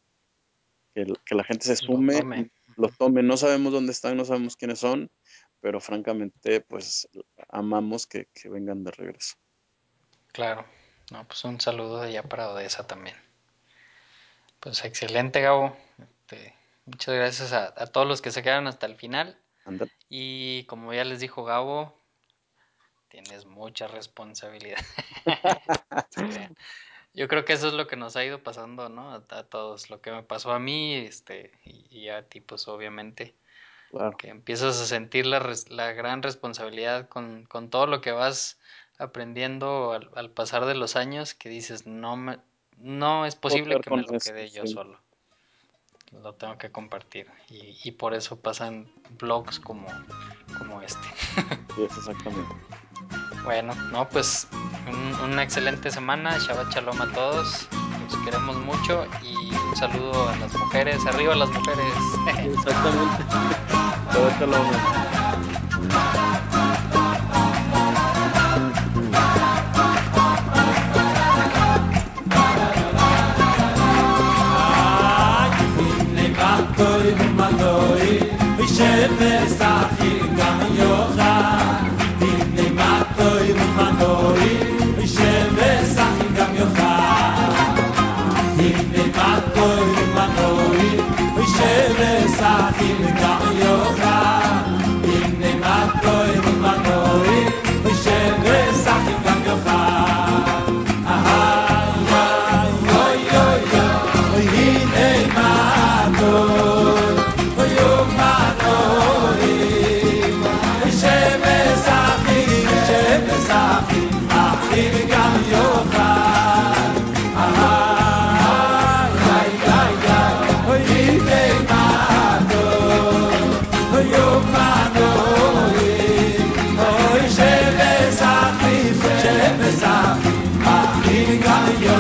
que, que la gente se Lo sume tome. lo tome. No sabemos dónde están, no sabemos quiénes son, pero francamente, pues amamos que, que vengan de regreso. Claro. No, pues un saludo de allá para Odessa también. Pues excelente, Gabo. Este, muchas gracias a, a todos los que se quedaron hasta el final. Y como ya les dijo Gabo, tienes mucha responsabilidad. Yo creo que eso es lo que nos ha ido pasando, ¿no? A, a todos. Lo que me pasó a mí, este, y, y a ti, pues obviamente, Claro, que empiezas a sentir la, res- la gran responsabilidad con, con todo lo que vas aprendiendo al, al pasar de los años, que dices, no me, no es posible que me lo quede yo sí. solo. Lo tengo que compartir. Y, y por eso pasan blogs como, como este. Sí, exactamente. Bueno, no, pues un- una excelente semana. Shabbat Shalom a todos. Los queremos mucho y un saludo a las mujeres. Arriba las mujeres. Exactamente. Shabbat shalom. Amen. Got Gaia